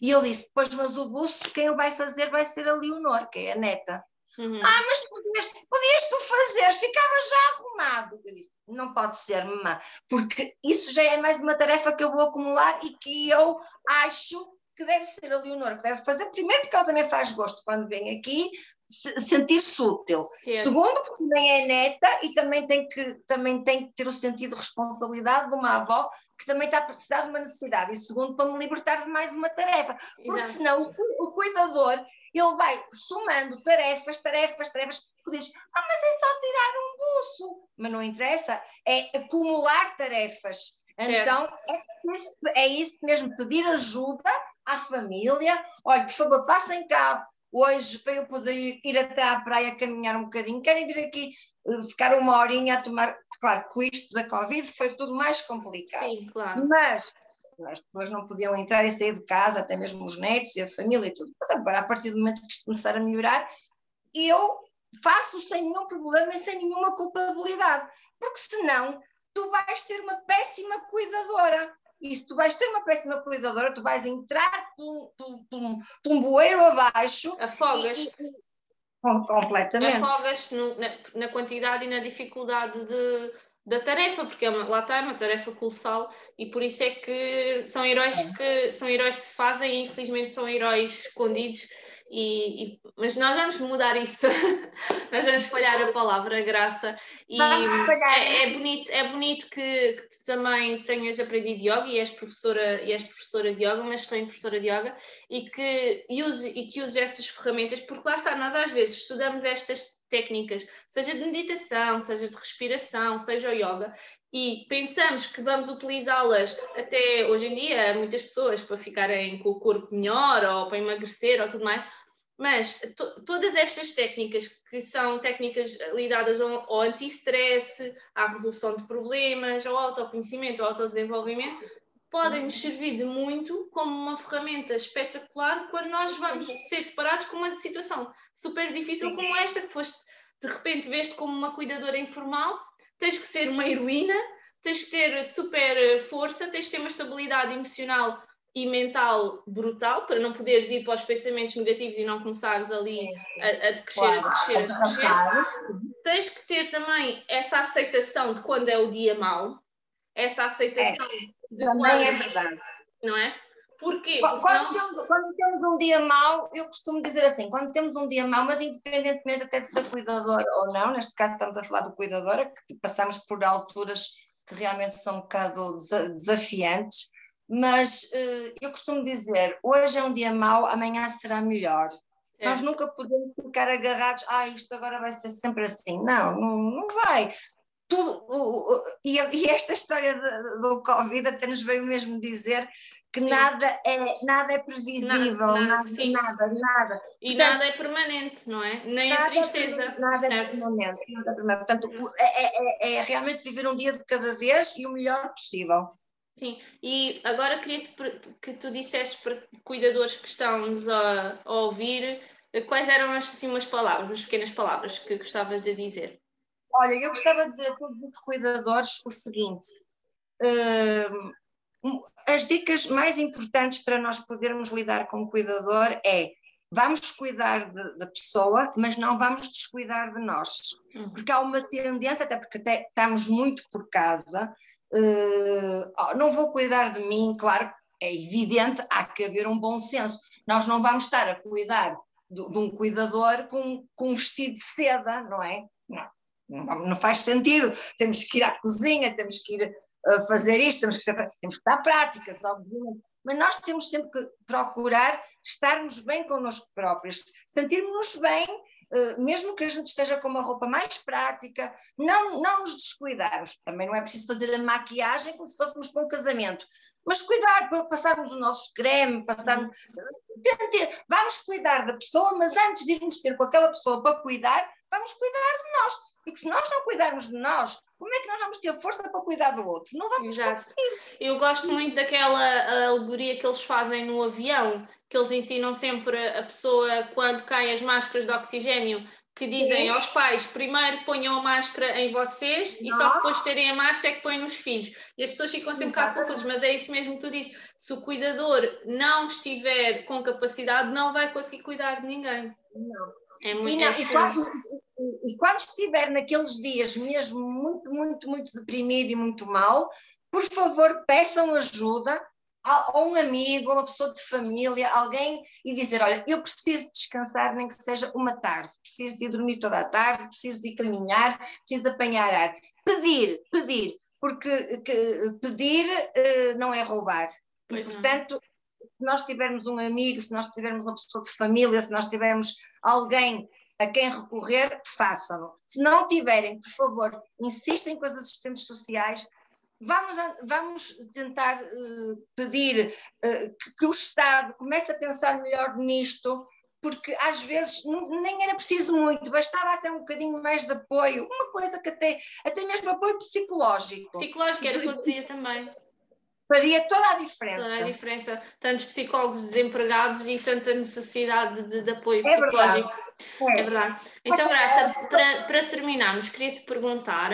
E ele disse, pois, mas o buço, quem o vai fazer vai ser a Leonor, que é a neta. Uhum. Ah, mas podias, podias tu fazer, ficava já arrumado. Eu disse, não pode ser, mamã, porque isso já é mais uma tarefa que eu vou acumular e que eu acho que deve ser a Leonor que deve fazer, primeiro porque ela também faz gosto quando vem aqui, sentir-se útil. É. Segundo, porque também é neta e também tem, que, também tem que ter o sentido de responsabilidade de uma avó que também está a precisar de uma necessidade. E segundo, para me libertar de mais uma tarefa. Porque Exato. senão o, o cuidador ele vai somando tarefas, tarefas, tarefas, que diz, ah, mas é só tirar um buço. Mas não interessa, é acumular tarefas. Então, é isso, é isso mesmo, pedir ajuda à família. Olha, por favor, passem cá hoje para eu poder ir até à praia caminhar um bocadinho. Querem vir aqui eh, ficar uma horinha a tomar. Claro, com isto da Covid foi tudo mais complicado. Sim, claro. Mas as pessoas não podiam entrar e sair de casa, até mesmo os netos e a família e tudo. Mas agora, a partir do momento que isto começar a melhorar, eu faço sem nenhum problema e sem nenhuma culpabilidade, porque senão tu vais ser uma péssima cuidadora. E se tu vais ser uma péssima cuidadora, tu vais entrar por, por, por, por um bueiro abaixo. Afogas. E, e, completamente. Afogas no, na, na, quantidade e na dificuldade de, da tarefa, porque é uma, lá está, é uma tarefa colossal e por isso é que são heróis é. que são heróis que se fazem e infelizmente são heróis escondidos e, e, mas nós vamos mudar isso, (laughs) nós vamos espalhar a palavra graça. E é, é, bonito, é bonito que, que, tu também tenhas aprendido yoga e és professora, e és professora de yoga, uma excelente professora de yoga e que use, e que use essas ferramentas, porque lá está, nós às vezes estudamos estas técnicas, seja de meditação, seja de respiração, seja o yoga, e pensamos que vamos utilizá-las até hoje em dia, muitas pessoas para ficarem com o corpo melhor ou para emagrecer ou tudo mais, mas to todas estas técnicas, que são técnicas ligadas ao, ao anti-stress, à resolução de problemas, ao autoconhecimento, ao autodesenvolvimento, podem nos servir de muito como uma ferramenta espetacular quando nós vamos ser deparados com uma situação super difícil como esta, que foste, de repente, veste como uma cuidadora informal, tens que ser uma heroína, tens que ter super força, tens que ter uma estabilidade emocional e mental brutal para não poderes ir para os pensamentos negativos e não começares ali a, a decrescer, claro, a decrescer, a decrescer. Tens que ter também essa aceitação de quando é o dia mau, essa aceitação é, de também quando, é verdade. Não é? Porquê? Porque quando, não... temos, quando temos um dia mau, eu costumo dizer assim, quando temos um dia mau, mas independentemente até de ser cuidador ou não, neste caso estamos a falar do cuidador, que passamos por alturas que realmente são um bocado desafiantes, mas uh, eu costumo dizer, hoje é um dia mau, amanhã será melhor. É. Nós nunca podemos ficar agarrados, ah, isto agora vai ser sempre assim. Não, não, não vai. Tudo, e, e, esta história do, do Covid até nos veio mesmo dizer que nada é, nada é previsível, nada, nada, nada, nada, E Portanto, nada é permanente, não é? Nem a tristeza. É, nada é permanente, nada é permanente. Portanto, é, é, é, realmente viver um dia de cada vez e o melhor possível. Sim, e agora queria que tu dissesses para cuidadores que estão-nos a, a, ouvir quais eram assim, umas palavras, umas pequenas palavras que gostavas de dizer. Olha, eu gostava de dizer a todos os cuidadores o seguinte: uh, as dicas mais importantes para nós podermos lidar com o cuidador é vamos cuidar da pessoa, mas não vamos descuidar de nós. Uhum. Porque há uma tendência, até porque até estamos muito por casa, uh, não vou cuidar de mim, claro, é evidente, há que haver um bom senso. Nós não vamos estar a cuidar de, de um cuidador com, com um vestido de seda, não é? Não. Não faz sentido. Temos que ir à cozinha, temos que ir uh, fazer isto, temos que, ser, temos que dar práticas, obviamente. Mas nós temos sempre que procurar estarmos bem connosco próprios, sentirmos-nos bem, mesmo que a gente esteja com uma roupa mais prática, não, não nos descuidarmos. Também não é preciso fazer a maquiagem como se fôssemos para um casamento, mas cuidar, passarmos o nosso creme, passarmos. Ter, vamos cuidar da pessoa, mas antes de irmos ter com aquela pessoa para cuidar, vamos cuidar de nós. Porque se nós não cuidarmos de nós, como é que nós vamos ter força para cuidar do outro? Não vamos Exato. conseguir. Eu gosto muito daquela alegoria que eles fazem no avião, que eles ensinam sempre a pessoa quando caem as máscaras de oxigênio que dizem aos pais, primeiro ponham a máscara em vocês Nossa. e só depois de terem a máscara é que põem nos filhos. E as pessoas ficam sempre cá confusas, mas é isso mesmo que tu dizes. Se o cuidador não estiver com capacidade, não vai conseguir cuidar de ninguém. Não. É muito e, não, e, quando, e, quando estiver naqueles dias mesmo muito, muito, muito deprimido e muito mal, por favor, peçam ajuda a, um amigo, a uma pessoa de família, alguém, e dizer: Olha, eu preciso descansar, nem que seja uma tarde, preciso de ir dormir toda a tarde, preciso de ir caminhar, preciso de apanhar ar. Pedir, pedir, porque que, pedir uh, não é roubar. Pois e, portanto, nós tivermos um amigo, se nós tivermos uma pessoa de família, se nós tivermos alguém a quem recorrer, façam-no. Se não tiverem, por favor, insistem com as assistentes sociais, Vamos, vamos tentar uh, pedir uh, que, que, o Estado comece a pensar melhor nisto, porque às vezes nem era preciso muito, bastava até um bocadinho mais de apoio, uma coisa que até, até mesmo apoio psicológico. Psicológico, era o que eu dizia também. Faria toda a diferença. Toda a diferença. Tantos psicólogos desempregados e tanta necessidade de, de apoio é psicológico. Verdade. É. é verdade. Então, Graça, para, para terminarmos, queria-te perguntar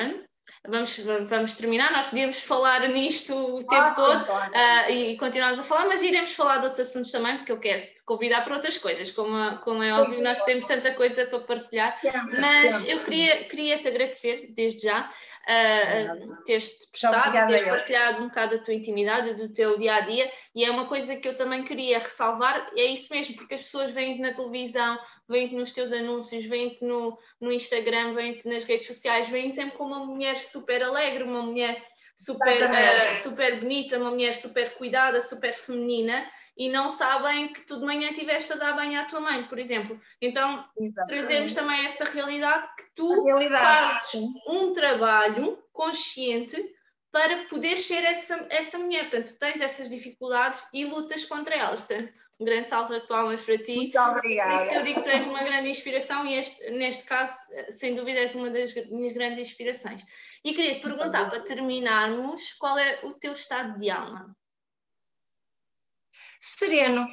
vamos, vamos terminar. Nós podíamos falar nisto o tempo ah, todo uh, e continuamos a falar, mas iremos falar de outros assuntos também, porque eu quero te convidar para outras coisas, como, como é óbvio, nós temos tanta coisa para partilhar. Mas eu queria, queria te agradecer desde já uh, teres-te prestado, teres partilhado um bocado da tua intimidade, do teu dia a dia, e é uma coisa que eu também queria ressalvar, é isso mesmo, porque as pessoas vêm-te na televisão, vêm-te nos teus anúncios, vêm-te no, no Instagram, vêm-te nas redes sociais, vêm-te sempre como uma mulher super alegre, uma mulher super, uh, super bonita, uma mulher super cuidada, super feminina e não sabem que tu de manhã tiveste a dar banho à tua mãe, por exemplo. Então, Exatamente. trazemos também essa realidade que tu fazes um trabalho consciente para poder ser essa, essa mulher. Portanto, tu tens essas dificuldades e lutas contra elas. Portanto, um grande salve de palmas para ti. Muito obrigada. Eu digo que tu és uma grande inspiração e este, neste caso, sem dúvida, és uma das minhas grandes inspirações. E queria te perguntar, para terminarmos, qual é o teu estado de alma? Sereno.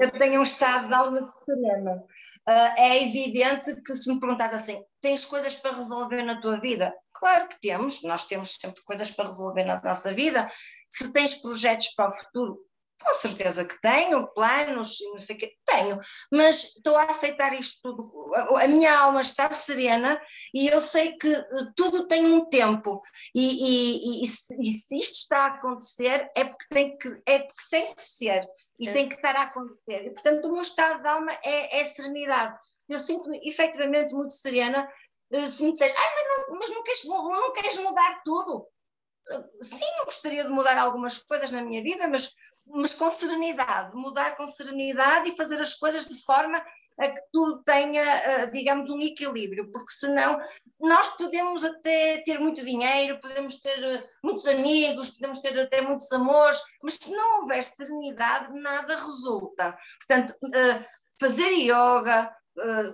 Eu tenho um estado de alma sereno. Uh, é evidente que se me perguntar assim, tens coisas para resolver na tua vida? Claro que temos, nós temos sempre coisas para resolver na nossa vida. Se tens projetos para o futuro, com certeza que tenho, planos não sei o quê, tenho, mas estou a aceitar isto tudo. A minha alma está serena e eu sei que eh, tudo tem um tempo. E, e, e, e se, isto está a acontecer é porque tem que, é porque tem que ser e é. tem que estar a acontecer. E, portanto, o meu estado de alma é, é serenidade. Eu sinto-me efetivamente muito serena. Eh, se me disseres, ah, mas, não, mas não, queres, não, não queres mudar tudo? Sim, eu gostaria de mudar algumas coisas na minha vida, mas mas com serenidade, mudar com serenidade e fazer as coisas de forma a que tudo tenha, eh, digamos, um equilíbrio, porque senão nós podemos até ter muito dinheiro, podemos ter eh, muitos amigos, podemos ter até muitos amores, mas se não houver serenidade, nada resulta. Portanto, eh, fazer yoga,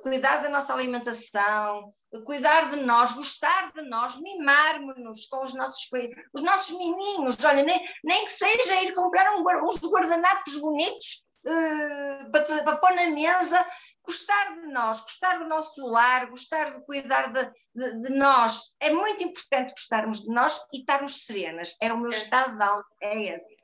cuidar da nossa alimentação, cuidar de nós, gostar de nós, mimarmos-nos com os nossos, os nossos meninos. Olha, nem, nem que seja ir comprar um, uns guardanapos bonitos uh, para, para pôr na mesa, gostar de nós, gostar do nosso lar, gostar de cuidar de, de, de, nós. É muito importante gostarmos de nós e estarmos serenas. É o meu é. estado de alma, é esse.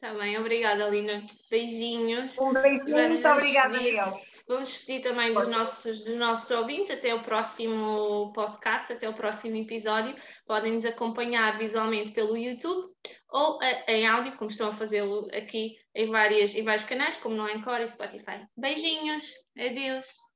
Está bem, obrigada, Lina. Beijinhos. Um beijinho, muito obrigada, Miguel. Vamos pedir também dos nossos, dos nossos ouvintes até o próximo podcast, até o próximo episódio. Podem nos acompanhar visualmente pelo YouTube ou em áudio, como estão a fazê-lo aqui em, várias, em vários canais, como no Encore e Spotify. Beijinhos, adeus.